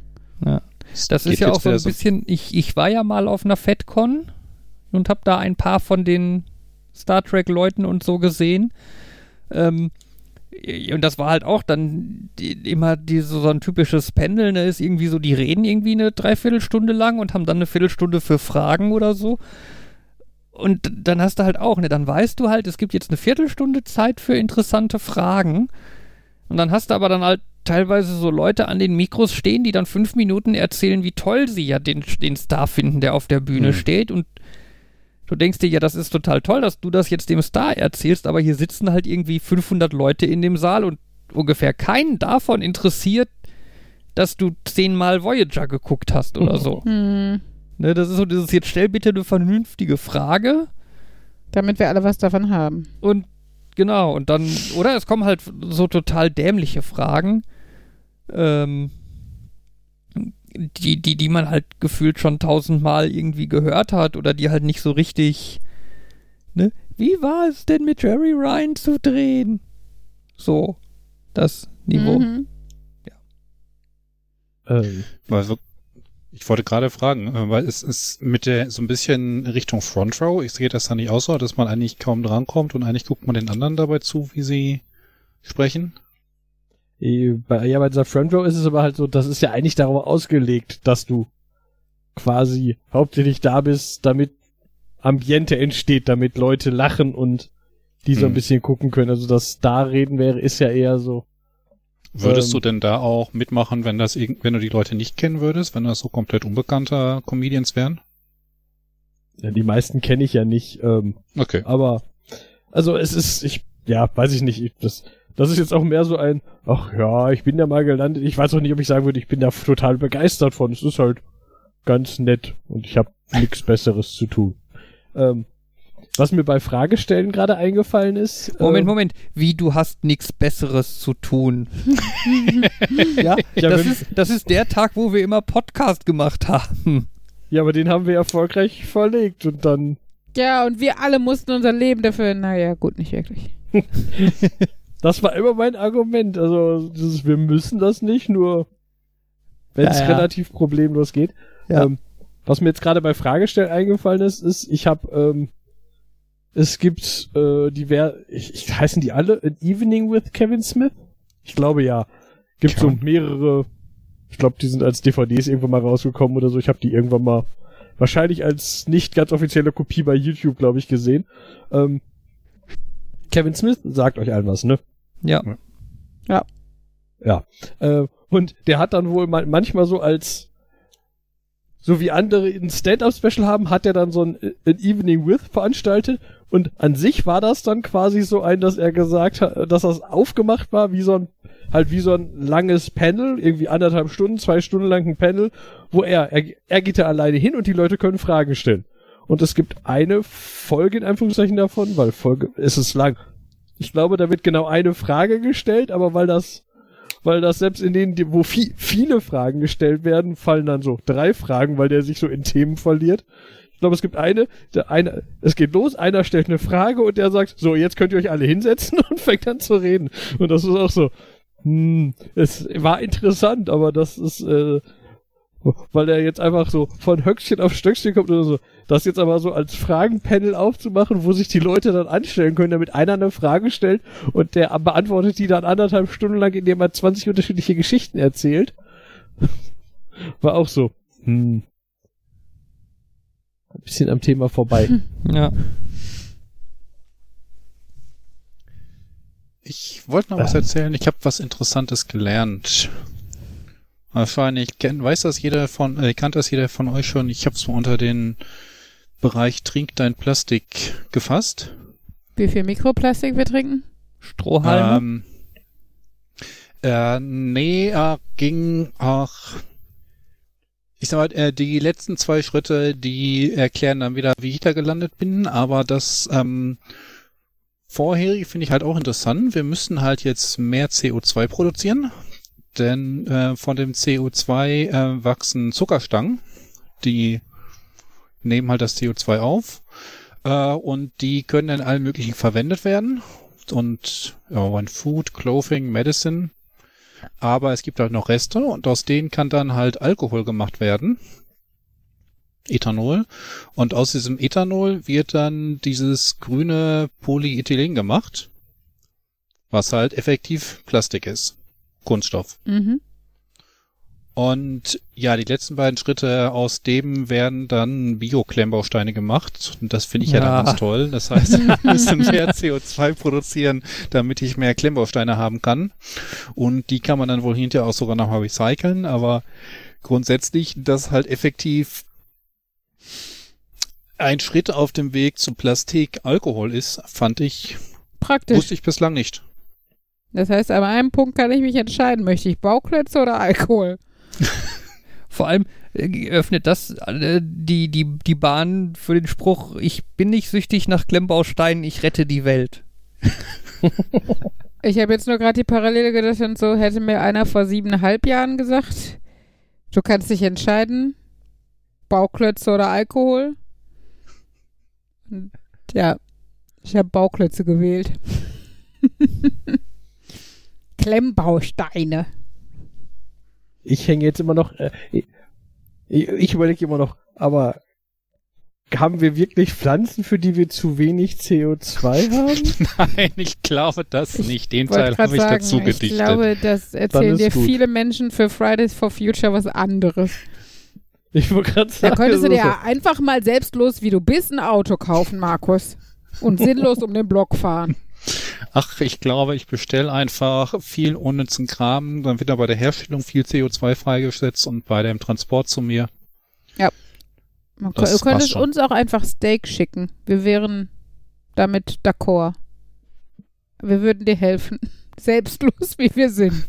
Das Geht ist ja auch so ein bisschen, ich, ich war ja mal auf einer FedCon und habe da ein paar von den Star Trek-Leuten und so gesehen. Ähm, und das war halt auch dann die, immer diese, so ein typisches Pendeln, ne, ist irgendwie so, die reden irgendwie eine Dreiviertelstunde lang und haben dann eine Viertelstunde für Fragen oder so. Und dann hast du halt auch, ne, dann weißt du halt, es gibt jetzt eine Viertelstunde Zeit für interessante Fragen. Und dann hast du aber dann halt teilweise so Leute an den Mikros stehen, die dann fünf Minuten erzählen, wie toll sie ja den, den Star finden, der auf der Bühne Mhm. steht. Und du denkst dir, ja, das ist total toll, dass du das jetzt dem Star erzählst, aber hier sitzen halt irgendwie 500 Leute in dem Saal und ungefähr keinen davon interessiert, dass du zehnmal Voyager geguckt hast oder so. (laughs) Hm, Ne, das ist so, ist jetzt stell bitte eine vernünftige Frage damit wir alle was davon haben. und genau, und dann, oder es kommen halt so total dämliche Fragen, ähm, die, die, die man halt gefühlt schon tausendmal irgendwie gehört hat oder die halt nicht so richtig, ne? Wie war es denn mit Jerry Ryan zu drehen? So, das Niveau. Mhm. Ähm, Also, ich wollte gerade fragen, äh, weil es ist mit der so ein bisschen Richtung Front Row, ich sehe das da nicht aus, so, dass man eigentlich kaum drankommt und eigentlich guckt man den anderen dabei zu, wie sie sprechen. Bei, ja, bei dieser Front Row ist es aber halt so, das ist ja eigentlich darauf ausgelegt, dass du quasi hauptsächlich da bist, damit Ambiente entsteht, damit Leute lachen und die so ein Hm. bisschen gucken können. Also das Star-Reden wäre, ist ja eher so. Würdest Ähm. du denn da auch mitmachen, wenn das wenn du die Leute nicht kennen würdest, wenn das so komplett unbekannte Comedians wären? Ja, die meisten kenne ich ja nicht. Ähm, Okay. Aber, also es ist, ich, ja, weiß ich nicht, ich, das, das ist jetzt auch mehr so ein, ach ja, ich bin da mal gelandet. Ich weiß auch nicht, ob ich sagen würde, ich bin da total begeistert von. Es ist halt ganz nett und ich habe nichts Besseres zu tun. Ähm, was mir bei Fragestellen gerade eingefallen ist. Moment, ähm, Moment. Wie, du hast nichts Besseres zu tun? (laughs) ja, Ja, das, ist, das ist der Tag, wo wir immer Podcast gemacht haben. Ja, aber den haben wir erfolgreich verlegt und dann. Ja, und wir alle mussten unser Leben dafür. Naja, gut, nicht wirklich. (laughs) das war immer mein Argument. Also, dieses, wir müssen das nicht, nur wenn es Ja, ja. relativ problemlos geht. Ja. Ähm, was mir jetzt gerade bei Fragestell eingefallen ist, ist, ich habe, ähm, es gibt äh, die, wer, ich, ich heißen die alle An Evening with Kevin Smith? Ich glaube ja. Gibt so mehrere, ich glaube, die sind als DVDs irgendwann mal rausgekommen oder so. Ich habe die irgendwann mal wahrscheinlich als nicht ganz offizielle Kopie bei YouTube, glaube ich, gesehen. Ähm, Kevin Smith sagt euch allen was, ne? Ja. Ja. Äh, und der hat dann wohl ma manchmal so als so wie andere ein Stand-up-Special haben, hat er dann so ein, ein Evening with veranstaltet und an sich war das dann quasi so ein, dass er gesagt hat, dass das aufgemacht war wie so ein halt wie so ein langes Panel, irgendwie anderthalb Stunden, zwei Stunden lang ein Panel, wo er, er, er geht da alleine hin und die Leute können Fragen stellen. Und es gibt eine Folge in Anführungszeichen davon, weil Folge, es ist lang. Ich glaube, da wird genau eine Frage gestellt, aber weil das weil das selbst in denen, wo vi viele Fragen gestellt werden, fallen dann so drei Fragen, weil der sich so in Themen verliert. Ich glaube, es gibt eine, der eine, es geht los, einer stellt eine Frage und der sagt, so, jetzt könnt ihr euch alle hinsetzen (laughs) und fängt an zu reden. Und das ist auch so, hm, es war interessant, aber das ist, äh, weil er jetzt einfach so von Höchstchen auf Stöckchen kommt oder so. Das jetzt aber so als Fragenpanel aufzumachen, wo sich die Leute dann anstellen können, damit einer eine Frage stellt und der beantwortet die dann anderthalb Stunden lang, indem er 20 unterschiedliche Geschichten erzählt. (laughs) War auch so. Hm. Ein bisschen am Thema vorbei. (laughs) Ja. Ich wollte noch was erzählen. Ich habe was Interessantes gelernt. Wahrscheinlich kennt, weiß das jeder von, äh, kennt das jeder von euch schon. Ich habe es mal unter den Bereich Trink dein Plastik gefasst. Wie viel Mikroplastik wir trinken? Strohhalme. Ähm, äh, nee, äh, ging auch. Ich sag mal, äh, die letzten zwei Schritte, die erklären dann wieder, wie ich da gelandet bin, aber das ähm, vorherige finde ich halt auch interessant. Wir müssen halt jetzt mehr CO2 produzieren, denn äh, von dem CO2 äh, wachsen Zuckerstangen, die nehmen halt das CO2 auf äh, und die können in allen möglichen verwendet werden und ja, one Food, Clothing, Medicine. Aber es gibt halt noch Reste und aus denen kann dann halt Alkohol gemacht werden. Ethanol. Und aus diesem Ethanol wird dann dieses grüne Polyethylen gemacht, was halt effektiv Plastik ist. Kunststoff. Mhm. Und ja, die letzten beiden Schritte aus dem werden dann Bio-Klemmbausteine gemacht. Und das finde ich ja, Ja. dann ganz toll. Das heißt, (laughs) wir müssen mehr CO2 produzieren, damit ich mehr Klemmbausteine haben kann. Und die kann man dann wohl hinterher auch sogar nochmal recyceln. Aber grundsätzlich, das halt effektiv ein Schritt auf dem Weg zu Plastik Alkohol ist, fand ich, Praktisch. wusste ich bislang nicht. Das heißt, an einem Punkt kann ich mich entscheiden, möchte ich Bauklötze oder Alkohol? (laughs) Vor allem äh, öffnet das äh, die, die, die Bahn für den Spruch, ich bin nicht süchtig nach Klemmbausteinen, ich rette die Welt. (laughs) Ich habe jetzt nur gerade die Parallele gedacht und so hätte mir einer vor siebeneinhalb Jahren gesagt, du kannst dich entscheiden, Bauklötze oder Alkohol. Und ja, ich habe Bauklötze gewählt. (laughs) Klemmbausteine. Ich hänge jetzt immer noch, äh, ich, ich überlege immer noch, aber haben wir wirklich Pflanzen, für die wir zu wenig CO2 haben? (laughs) Nein, ich glaube das Ich nicht. Den Teil habe ich sagen, dazu ich gedichtet. glaube, das erzählen dir gut. viele Menschen für Fridays for Future was anderes. Ich wollte gerade Da sagen, könntest du so- dir einfach mal selbstlos, wie du bist, ein Auto kaufen, Markus. Und sinnlos um den Block fahren. Ach, ich glaube, ich bestelle einfach viel unnützen Kram, dann wird da bei der Herstellung viel CO2 freigesetzt und bei dem Transport zu mir. Man Das du könntest passt schon. uns auch einfach Steak schicken. Wir wären damit d'accord. Wir würden dir helfen. (laughs) Selbstlos, wie wir sind.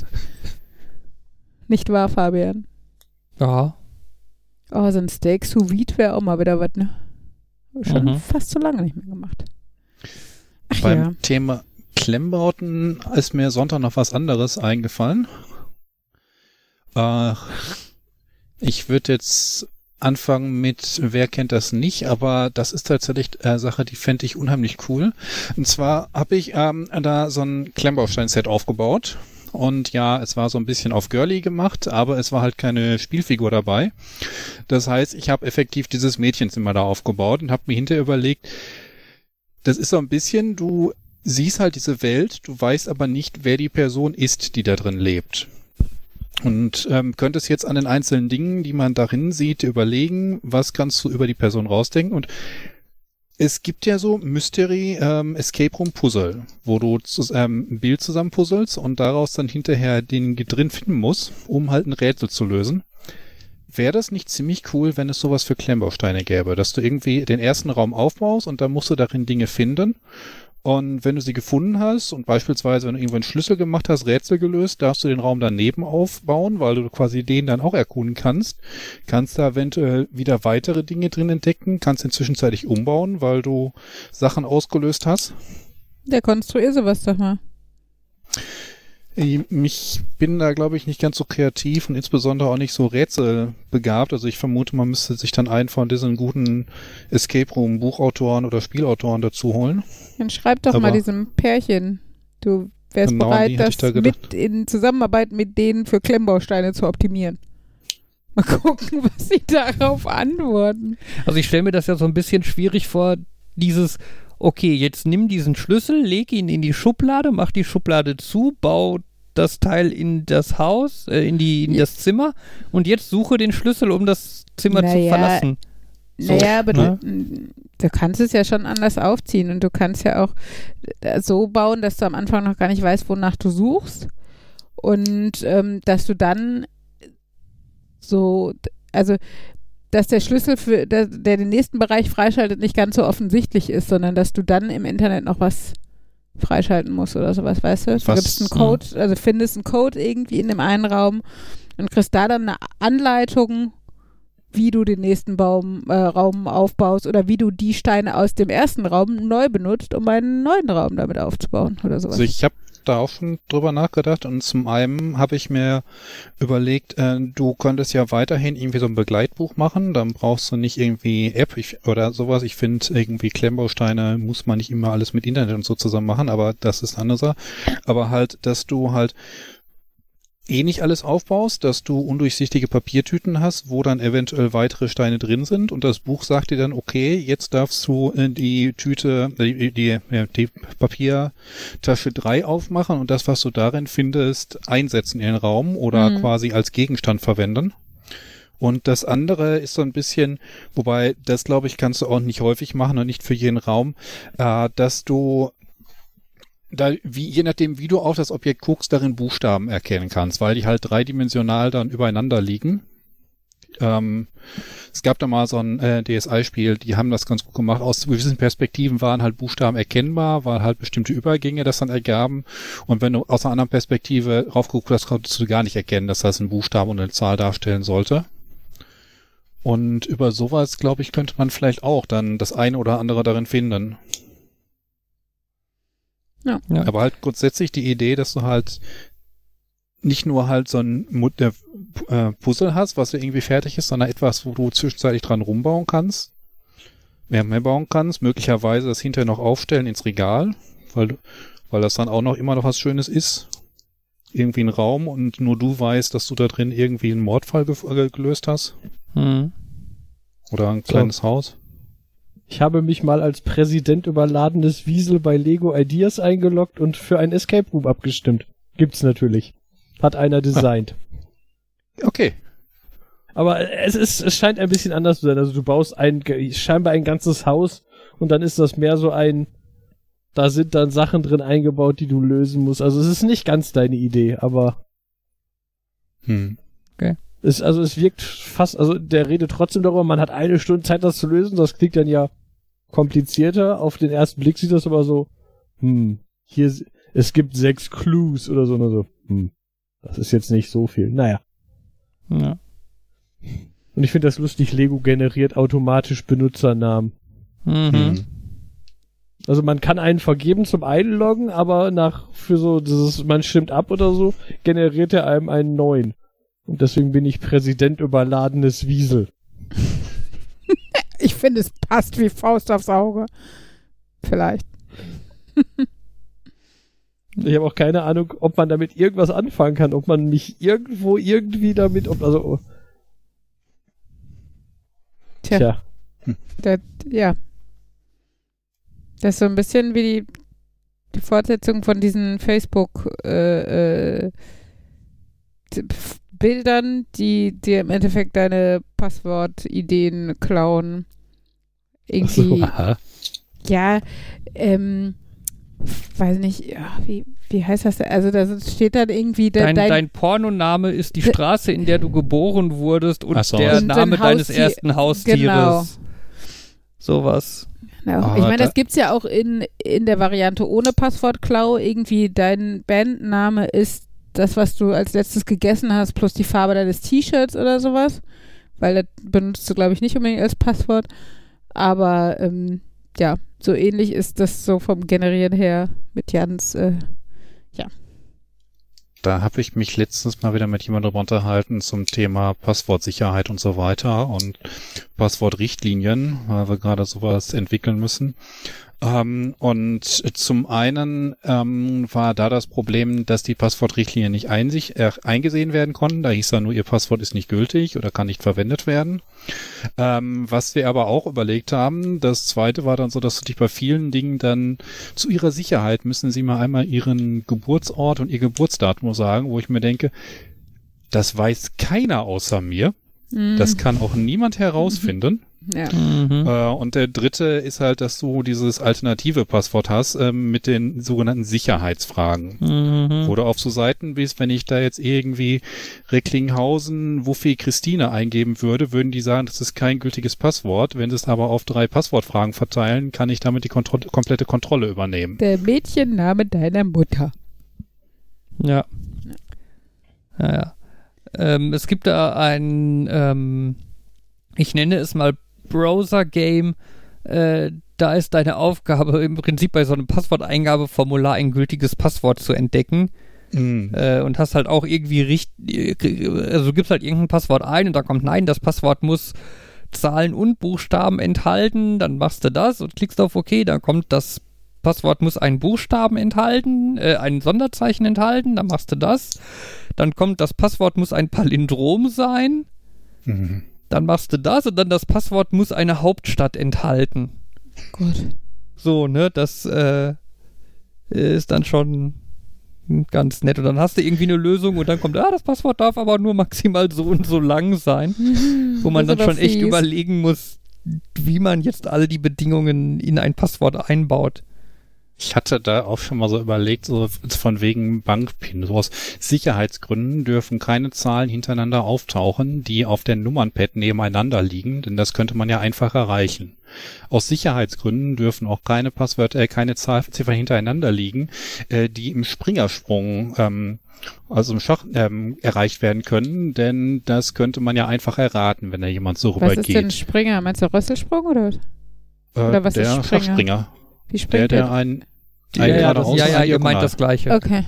Nicht wahr, Fabian? Ja. Oh, so ein Steak sous vide wäre auch mal wieder was, ne? Schon Mhm. fast so lange nicht mehr gemacht. Beim. Thema Klemmbauten ist mir Sonntag noch was anderes eingefallen. Äh, ich würde jetzt anfangen mit, wer kennt das nicht, aber das ist tatsächlich äh, Sache, die fände ich unheimlich cool. Und zwar habe ich ähm, da so ein Klemmbaustein-Set aufgebaut. Und ja, es war so ein bisschen auf Girly gemacht, aber es war halt keine Spielfigur dabei. Das heißt, ich habe effektiv dieses Mädchenzimmer da aufgebaut und habe mir hinterher überlegt, das ist so ein bisschen, du siehst halt diese Welt, du weißt aber nicht, wer die Person ist, die da drin lebt. Und ähm, könntest jetzt an den einzelnen Dingen, die man darin sieht, überlegen, was kannst du über die Person rausdenken. Und es gibt ja so Mystery ähm, Escape Room Puzzle, wo du ähm, ein Bild zusammenpuzzelst und daraus dann hinterher den drin finden musst, um halt ein Rätsel zu lösen. Wäre das nicht ziemlich cool, wenn es sowas für Klemmbausteine gäbe, dass du irgendwie den ersten Raum aufbaust und dann musst du darin Dinge finden und wenn du sie gefunden hast und beispielsweise, wenn du irgendwo einen Schlüssel gemacht hast, Rätsel gelöst, darfst du den Raum daneben aufbauen, weil du quasi den dann auch erkunden kannst. Kannst da eventuell wieder weitere Dinge drin entdecken, kannst ihn zwischenzeitlich umbauen, weil du Sachen ausgelöst hast. Der konstruiert sowas doch mal. Ich bin da, glaube ich, nicht ganz so kreativ und insbesondere auch nicht so rätselbegabt. Also ich vermute, man müsste sich dann einen von diesen guten Escape Room Buchautoren oder Spielautoren dazu holen. Dann schreib doch Aber- mal diesem Pärchen. Du wärst Genau, bereit, das da mit in Zusammenarbeit mit denen für Klemmbausteine zu optimieren. Mal gucken, (laughs) was sie darauf antworten. Also ich stelle mir das ja so ein bisschen schwierig vor, dieses, okay, jetzt nimm diesen Schlüssel, leg ihn in die Schublade, mach die Schublade zu, bau das Teil in das Haus, äh, in, die, in Ja. das Zimmer und jetzt suche den Schlüssel, um das Zimmer zu Naja, verlassen. So, naja, aber ne? du, du kannst es ja schon anders aufziehen und du kannst ja auch äh, so bauen, dass du am Anfang noch gar nicht weißt, wonach du suchst und ähm, dass du dann so, also dass der Schlüssel für der, der den nächsten Bereich freischaltet nicht ganz so offensichtlich ist, sondern dass du dann im Internet noch was freischalten musst oder sowas, weißt du? Du Was- gibst einen Code, also findest einen Code irgendwie in dem einen Raum und kriegst da dann eine Anleitung, wie du den nächsten Baum, äh, Raum aufbaust oder wie du die Steine aus dem ersten Raum neu benutzt, um einen neuen Raum damit aufzubauen oder sowas. Also ich habe da auch schon drüber nachgedacht und zum einen habe ich mir überlegt, äh, du könntest ja weiterhin irgendwie so ein Begleitbuch machen, dann brauchst du nicht irgendwie App ich, oder sowas. Ich finde irgendwie Klemmbausteine muss man nicht immer alles mit Internet und so zusammen machen, aber das ist andere. Aber halt, dass du halt eh nicht alles aufbaust, dass du undurchsichtige Papiertüten hast, wo dann eventuell weitere Steine drin sind und das Buch sagt dir dann, okay, jetzt darfst du äh, die Tüte, äh, die, die, die Papiertasche 3 aufmachen und das, was du darin findest, einsetzen in den Raum oder Mhm. quasi als Gegenstand verwenden. Und das andere ist so ein bisschen, wobei das glaube ich kannst du auch nicht häufig machen und nicht für jeden Raum, äh, dass du da, wie, je nachdem, wie du auf das Objekt guckst, darin Buchstaben erkennen kannst, weil die halt dreidimensional dann übereinander liegen. Ähm, es gab da mal so ein äh, DSI-Spiel, die haben das ganz gut gemacht. Aus gewissen Perspektiven waren halt Buchstaben erkennbar, weil halt bestimmte Übergänge das dann ergaben. Und wenn du aus einer anderen Perspektive raufgeguckt hast, konntest du gar nicht erkennen, dass das ein Buchstabe und eine Zahl darstellen sollte. Und über sowas, glaube ich, könnte man vielleicht auch dann das eine oder andere darin finden. Ja. Ja. Aber halt grundsätzlich die Idee, dass du halt nicht nur halt so ein äh, Puzzle hast, was irgendwie fertig ist, sondern etwas, wo du zwischenzeitlich dran rumbauen kannst, mehr, mehr bauen kannst, möglicherweise das hinterher noch aufstellen ins Regal, weil, du- weil das dann auch noch immer noch was Schönes ist. Irgendwie ein Raum und nur du weißt, dass du da drin irgendwie einen Mordfall ge äh, gelöst hast. Hm. Oder ein So. kleines Haus. Ich habe mich mal als Präsident überladenes Wiesel bei Lego Ideas eingeloggt und für ein Escape Room abgestimmt. Gibt's natürlich. Hat einer designt. (laughs) Okay. Aber es ist, es scheint ein bisschen anders zu sein. Also du baust ein, scheinbar ein ganzes Haus und dann ist das mehr so ein, da sind dann Sachen drin eingebaut, die du lösen musst. Also es ist nicht ganz deine Idee, aber Hm. Es, also es wirkt fast, also der redet trotzdem darüber, man hat eine Stunde Zeit, das zu lösen. Das klingt dann ja komplizierter. Auf den ersten Blick sieht das aber so, hm, hier, es gibt sechs Clues oder so, oder so. Hm, das ist jetzt nicht so viel. Naja. Ja. Und ich finde das lustig, Lego generiert automatisch Benutzernamen. Mhm. Hm. Also man kann einen vergeben zum Einloggen, aber nach für so dieses man stimmt ab oder so generiert er einem einen neuen. Und deswegen bin ich Präsident überladenes Wiesel. finde, es passt wie Faust aufs Auge. Vielleicht. Ich habe auch keine Ahnung, ob man damit irgendwas anfangen kann, ob man mich irgendwo irgendwie damit, ob, also, oh, Tja, tja. Das, ja. Das ist so ein bisschen wie die, die Fortsetzung von diesen Facebook äh, äh, Bildern, die dir im Endeffekt deine Passwortideen klauen. Irgendwie, Aha. ja, ähm, weiß nicht, ja, wie, wie heißt das denn? Also da steht dann irgendwie de, Dein, dein, dein Pornoname ist die De- Straße, in der du geboren wurdest und so. der Und Name dein deines Haustier- ersten Haustieres. genau. Sowas. Genau. Ah, ich meine, da- das gibt's ja auch in, in der Variante ohne Passwortklau. Irgendwie dein Bandname ist das, was du als letztes gegessen hast, plus die Farbe deines T-Shirts oder sowas. Weil das benutzt du, glaube ich, nicht unbedingt als Passwort. Aber ähm, ja, so ähnlich ist das so vom Generieren her mit Jans. Äh, Da habe ich mich letztens mal wieder mit jemandem unterhalten zum Thema Passwortsicherheit und so weiter und Passwortrichtlinien, weil wir gerade sowas entwickeln müssen. Ähm, und zum einen ähm, war da das Problem, dass die Passwortrichtlinien nicht einsich, äh, eingesehen werden konnten. Da hieß dann nur, ihr Passwort ist nicht gültig oder kann nicht verwendet werden. Ähm, was wir aber auch überlegt haben, das zweite war dann so, dass du dich bei vielen Dingen dann zu ihrer Sicherheit müssen sie mal einmal ihren Geburtsort und ihr Geburtsdatum sagen, wo ich mir denke, das weiß keiner außer mir. Das kann auch niemand herausfinden. Ja. Mhm. Äh, und der dritte ist halt, dass du dieses alternative Passwort hast ähm, mit den sogenannten Sicherheitsfragen. Mhm. Wo du auf so Seiten bist, wenn ich da jetzt irgendwie Recklinghausen, Wuffi, Christine eingeben würde, würden die sagen, das ist kein gültiges Passwort. Wenn sie es aber auf drei Passwortfragen verteilen, kann ich damit die Kontro komplette Kontrolle übernehmen. Der Mädchenname deiner Mutter. Ja. Ja, ja. Ähm, es gibt da ein, ähm, ich nenne es mal Browser-Game. Äh, da ist deine Aufgabe im Prinzip bei so einem Passworteingabeformular ein gültiges Passwort zu entdecken. Mhm. Äh, und hast halt auch irgendwie richtig, also gibst halt irgendein Passwort ein und da kommt nein, das Passwort muss Zahlen und Buchstaben enthalten, dann machst du das und klickst auf OK, dann kommt das Passwort muss einen Buchstaben enthalten, äh, ein Sonderzeichen enthalten, dann machst du das. Dann kommt das Passwort muss ein Palindrom sein, Mhm. Dann machst du das und dann das Passwort muss eine Hauptstadt enthalten. Gott. So, ne, das äh, ist dann schon ganz nett. Und dann hast du irgendwie eine Lösung und dann kommt, ah, das Passwort darf aber nur maximal so und so lang sein, (laughs) wo man dann schon aber echt fies. überlegen muss, wie man jetzt alle die Bedingungen in ein Passwort einbaut. Ich hatte da auch schon mal so überlegt, so von wegen Bankpin. So aus Sicherheitsgründen dürfen keine Zahlen hintereinander auftauchen, die auf der Nummernpad nebeneinander liegen, denn das könnte man ja einfach erreichen. Aus Sicherheitsgründen dürfen auch keine Passwörter, äh, keine Zahlziffern hintereinander liegen, äh, die im Springersprung, ähm, also im Schach ähm, erreicht werden können, denn das könnte man ja einfach erraten, wenn da jemand so Was ist denn rübergeht. Springer? Meinst du Rösselsprung oder was? Äh, oder was ist der Springer? Schachspringer. Wie springt der der? ein, Ja, ein ja, das, ja, und ja, ein ihr meint das Gleiche. Okay.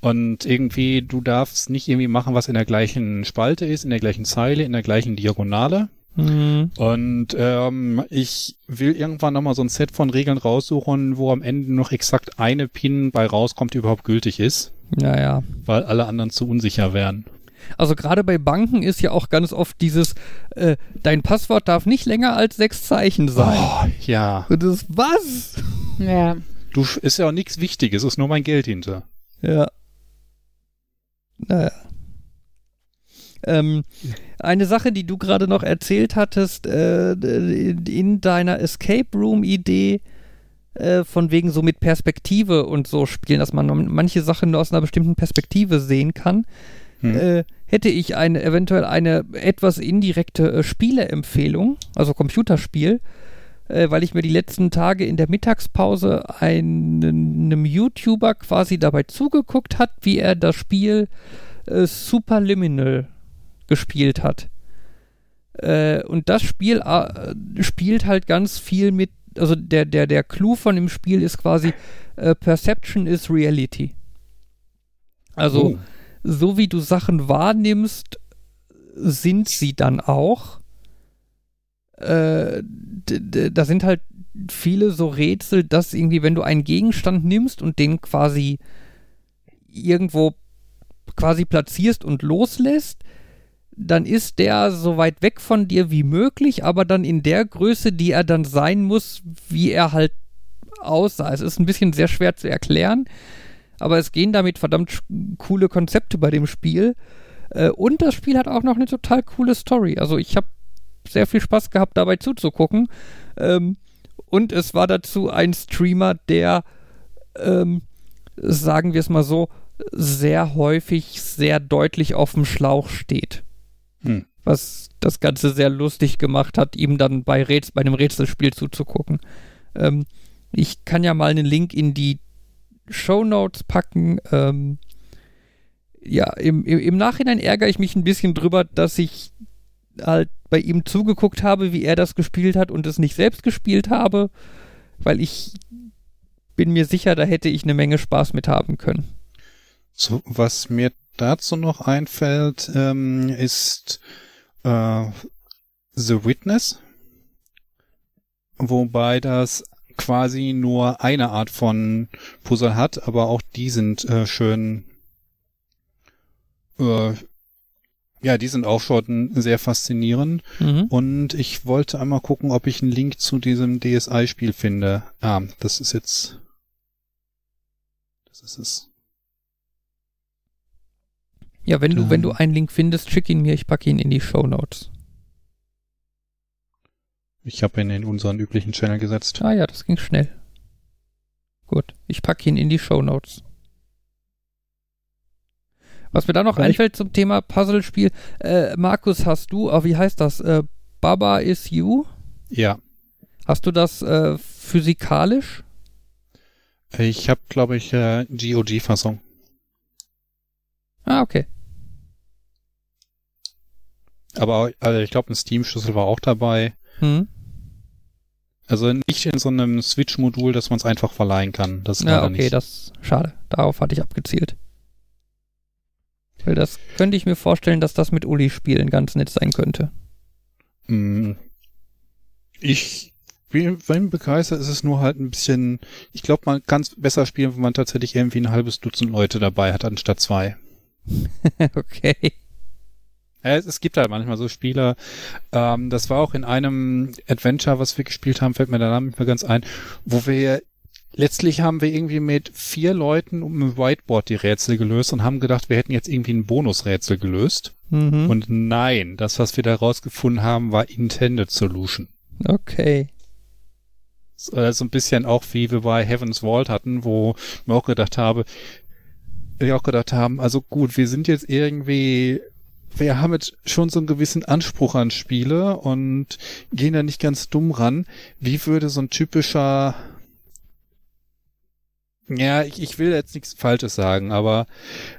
Und irgendwie, du darfst nicht irgendwie machen, was in der gleichen Spalte ist, in der gleichen Zeile, in der gleichen Diagonale. Mhm. Und ähm, ich will irgendwann nochmal so ein Set von Regeln raussuchen, wo am Ende noch exakt eine Pin bei rauskommt, die überhaupt gültig ist, Ja, ja. weil alle anderen zu unsicher wären. Also gerade bei Banken ist ja auch ganz oft dieses, äh, dein Passwort darf nicht länger als sechs Zeichen sein. Oh, ja. Und das was? Ja. Du ist ja auch nichts Wichtiges, ist nur mein Geld hinter. Ja. Naja. Ähm, eine Sache, die du gerade noch erzählt hattest, äh, in deiner Escape Room-Idee, äh, von wegen so mit Perspektive und so spielen, dass man manche Sachen nur aus einer bestimmten Perspektive sehen kann, Hm. äh, hätte ich eine eventuell eine etwas indirekte äh, Spieleempfehlung, also Computerspiel, äh, weil ich mir die letzten Tage in der Mittagspause einen, einem YouTuber quasi dabei zugeguckt hat, wie er das Spiel äh, Superliminal gespielt hat. Äh, und das Spiel äh, spielt halt ganz viel mit, also der, der, der Clou von dem Spiel ist quasi äh, Perception is Reality. Also Oh. So wie du Sachen wahrnimmst, sind sie dann auch. äh, da sind halt viele so Rätsel, dass irgendwie, wenn du einen Gegenstand nimmst und den quasi irgendwo quasi platzierst und loslässt, dann ist der so weit weg von dir wie möglich, aber dann in der Größe, die er dann sein muss, wie er halt aussah. Es ist ein bisschen sehr schwer zu erklären, aber es gehen damit verdammt coole Konzepte bei dem Spiel. Äh, und das Spiel hat auch noch eine total coole Story. Also ich habe sehr viel Spaß gehabt, dabei zuzugucken. Ähm, und es war dazu ein Streamer, der, ähm, sagen wir es mal so, sehr häufig sehr deutlich auf dem Schlauch steht. Hm. Was das Ganze sehr lustig gemacht hat, ihm dann bei, Räts bei einem Rätselspiel zuzugucken. Ähm, ich kann ja mal einen Link in die Show Notes packen. Ähm, ja, im, im, im Nachhinein ärgere ich mich ein bisschen drüber, dass ich halt bei ihm zugeguckt habe, wie er das gespielt hat und es nicht selbst gespielt habe, weil ich bin mir sicher, da hätte ich eine Menge Spaß mit haben können. So, was mir dazu noch einfällt, ähm, ist äh, The Witness, wobei das quasi nur eine Art von Puzzle hat, aber auch die sind äh, schön, äh, ja, die sind auch schon sehr faszinierend. Mhm. Und ich wollte einmal gucken, ob ich einen Link zu diesem DSI-Spiel finde. Ah, das ist jetzt, das ist es. Ja, wenn du, Ähm. wenn du einen Link findest, schick ihn mir, ich packe ihn in die Show Notes. Ich habe ihn in unseren üblichen Channel gesetzt. Ah ja, das ging schnell. Gut, ich packe ihn in die Show Notes. Was mir da noch ich- einfällt zum Thema Puzzlespiel, äh, Markus, hast du, oh, wie heißt das? Äh, Baba is You? Ja, Hast du das äh, physikalisch? ich habe, glaube ich, äh, GOG-Fassung. Ah, okay. Aber also ich glaube, ein Steam-Schlüssel war auch dabei. Hm. Also nicht in so einem Switch-Modul, dass man es einfach verleihen kann. Das Ja, okay, nicht. das schade. Darauf hatte ich abgezielt. Weil das könnte ich mir vorstellen, dass das mit Uli spielen ganz nett sein könnte. Mm. Ich bin, bin begeistert, es ist nur halt ein bisschen, ich glaube, man kann es besser spielen, wenn man tatsächlich irgendwie ein halbes Dutzend Leute dabei hat, anstatt zwei. (laughs) okay. Es, gibt halt manchmal so Spiele, ähm, das war auch in einem Adventure, was wir gespielt haben, fällt mir der Name nicht mehr ganz ein, wo wir letztlich haben wir irgendwie mit vier Leuten um ein Whiteboard die Rätsel gelöst und haben gedacht, wir hätten jetzt irgendwie ein Bonusrätsel gelöst. Mhm. Und nein, das, was wir da rausgefunden haben, war Intended Solution. okay. So äh, so ein bisschen auch wie wir bei Heaven's Vault hatten, wo ich mir auch gedacht habe, wir auch gedacht haben, also gut, wir sind jetzt irgendwie, wir haben jetzt schon so einen gewissen Anspruch an Spiele und gehen da nicht ganz dumm ran. Wie würde so ein typischer, ja, ich, ich will jetzt nichts Falsches sagen, aber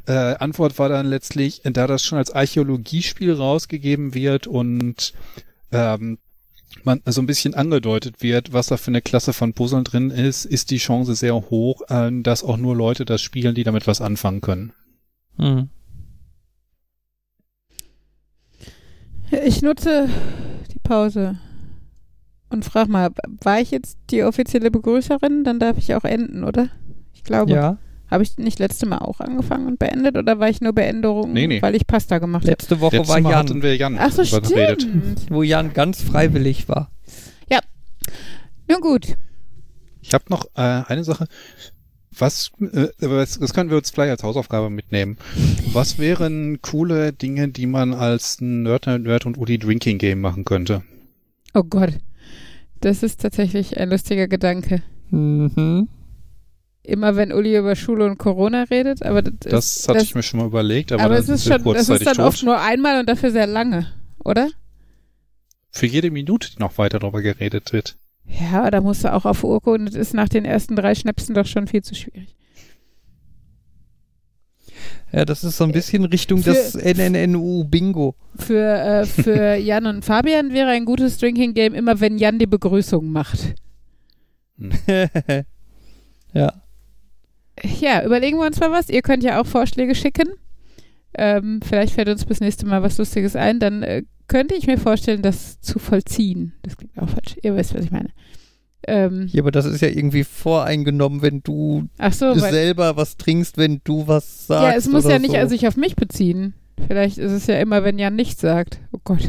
äh, Antwort war dann letztlich, da das schon als Archäologiespiel rausgegeben wird und ähm, man so ein bisschen angedeutet wird, was da für eine Klasse von Puzzlen drin ist, ist die Chance sehr hoch, äh, dass auch nur Leute das spielen, die damit was anfangen können. Hm. Ich nutze die Pause und frag mal, war ich jetzt die offizielle Begrüßerin? Dann darf ich auch enden, oder? Ich glaube. Ja. Habe ich nicht letzte Mal auch angefangen und beendet oder war ich nur Beänderung, Nee, nee. weil ich Pasta gemacht habe? Letzte Woche Letztes war Mal Jan, hatten wir Jan Ach so, drüber geredet. stimmt. wo Jan ganz freiwillig war. Nun gut. Ich habe noch äh, eine Sache. Was, äh, das, das können wir uns vielleicht als Hausaufgabe mitnehmen. Was wären coole Dinge, die man als Nerd, Nerd und Uli Drinking Game machen könnte? Oh Gott. Das ist tatsächlich ein lustiger Gedanke. Mhm. Immer wenn Uli über Schule und Corona redet, aber das, Das ist, hatte das, ich mir schon mal überlegt, aber, aber dann es ist schon, das ist dann tot. oft nur einmal und dafür sehr lange, oder? Für jede Minute, die noch weiter darüber geredet wird. Ja, da musst du auch auf Urkunde. Das ist nach den ersten drei Schnäpsen doch schon viel zu schwierig. Ja, das ist so ein bisschen Richtung Für- des NNNU-Bingo. Für, äh, für (laughs) Jan und Fabian wäre ein gutes Drinking Game immer, wenn Jan die Begrüßung macht. (laughs) ja. Ja, überlegen wir uns mal was. Ihr könnt ja auch Vorschläge schicken. Ähm, vielleicht fällt uns bis nächste Mal was Lustiges ein. Dann äh, könnte ich mir vorstellen, das zu vollziehen. Das klingt auch falsch. Ihr wisst, was ich meine. Ähm, Ja, aber das ist ja irgendwie voreingenommen, wenn du ach so, selber was trinkst, wenn du was sagst. ja, es muss oder ja nicht so. also sich auf mich beziehen. Vielleicht ist es ja immer, wenn Jan nichts sagt. Oh Gott.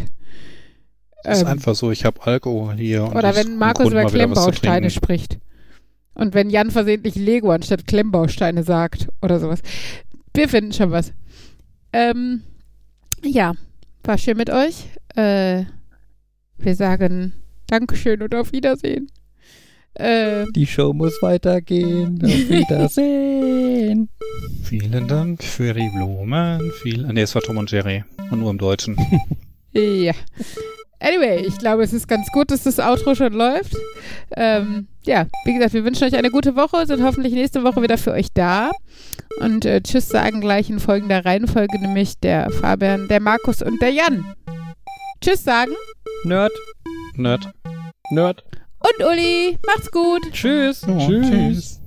Das ist Ähm, einfach so, ich habe Alkohol hier. Oder wenn Markus über Klemmbausteine spricht. Und wenn Jan versehentlich Lego anstatt Klemmbausteine sagt oder sowas. Wir finden schon was. Ähm, ja, war schön mit euch. Äh, wir sagen Dankeschön und auf Wiedersehen. Äh, Die Show muss weitergehen. Auf (laughs) Wiedersehen. Vielen Dank für die Blumen. Viel, nee, es war Tom und Jerry. Und nur im Deutschen. (laughs) ja. Anyway, ich glaube, es ist ganz gut, dass das Outro schon läuft. Ähm, ja, wie gesagt, wir wünschen euch eine gute Woche, sind hoffentlich nächste Woche wieder für euch da. Und äh, Tschüss sagen gleich in folgender Reihenfolge, nämlich der Fabian, der Markus und der Jan. Tschüss sagen Nerd. Nerd. Nerd. und Uli. Macht's gut. Tschüss. Ja, Tschüss. tschüss.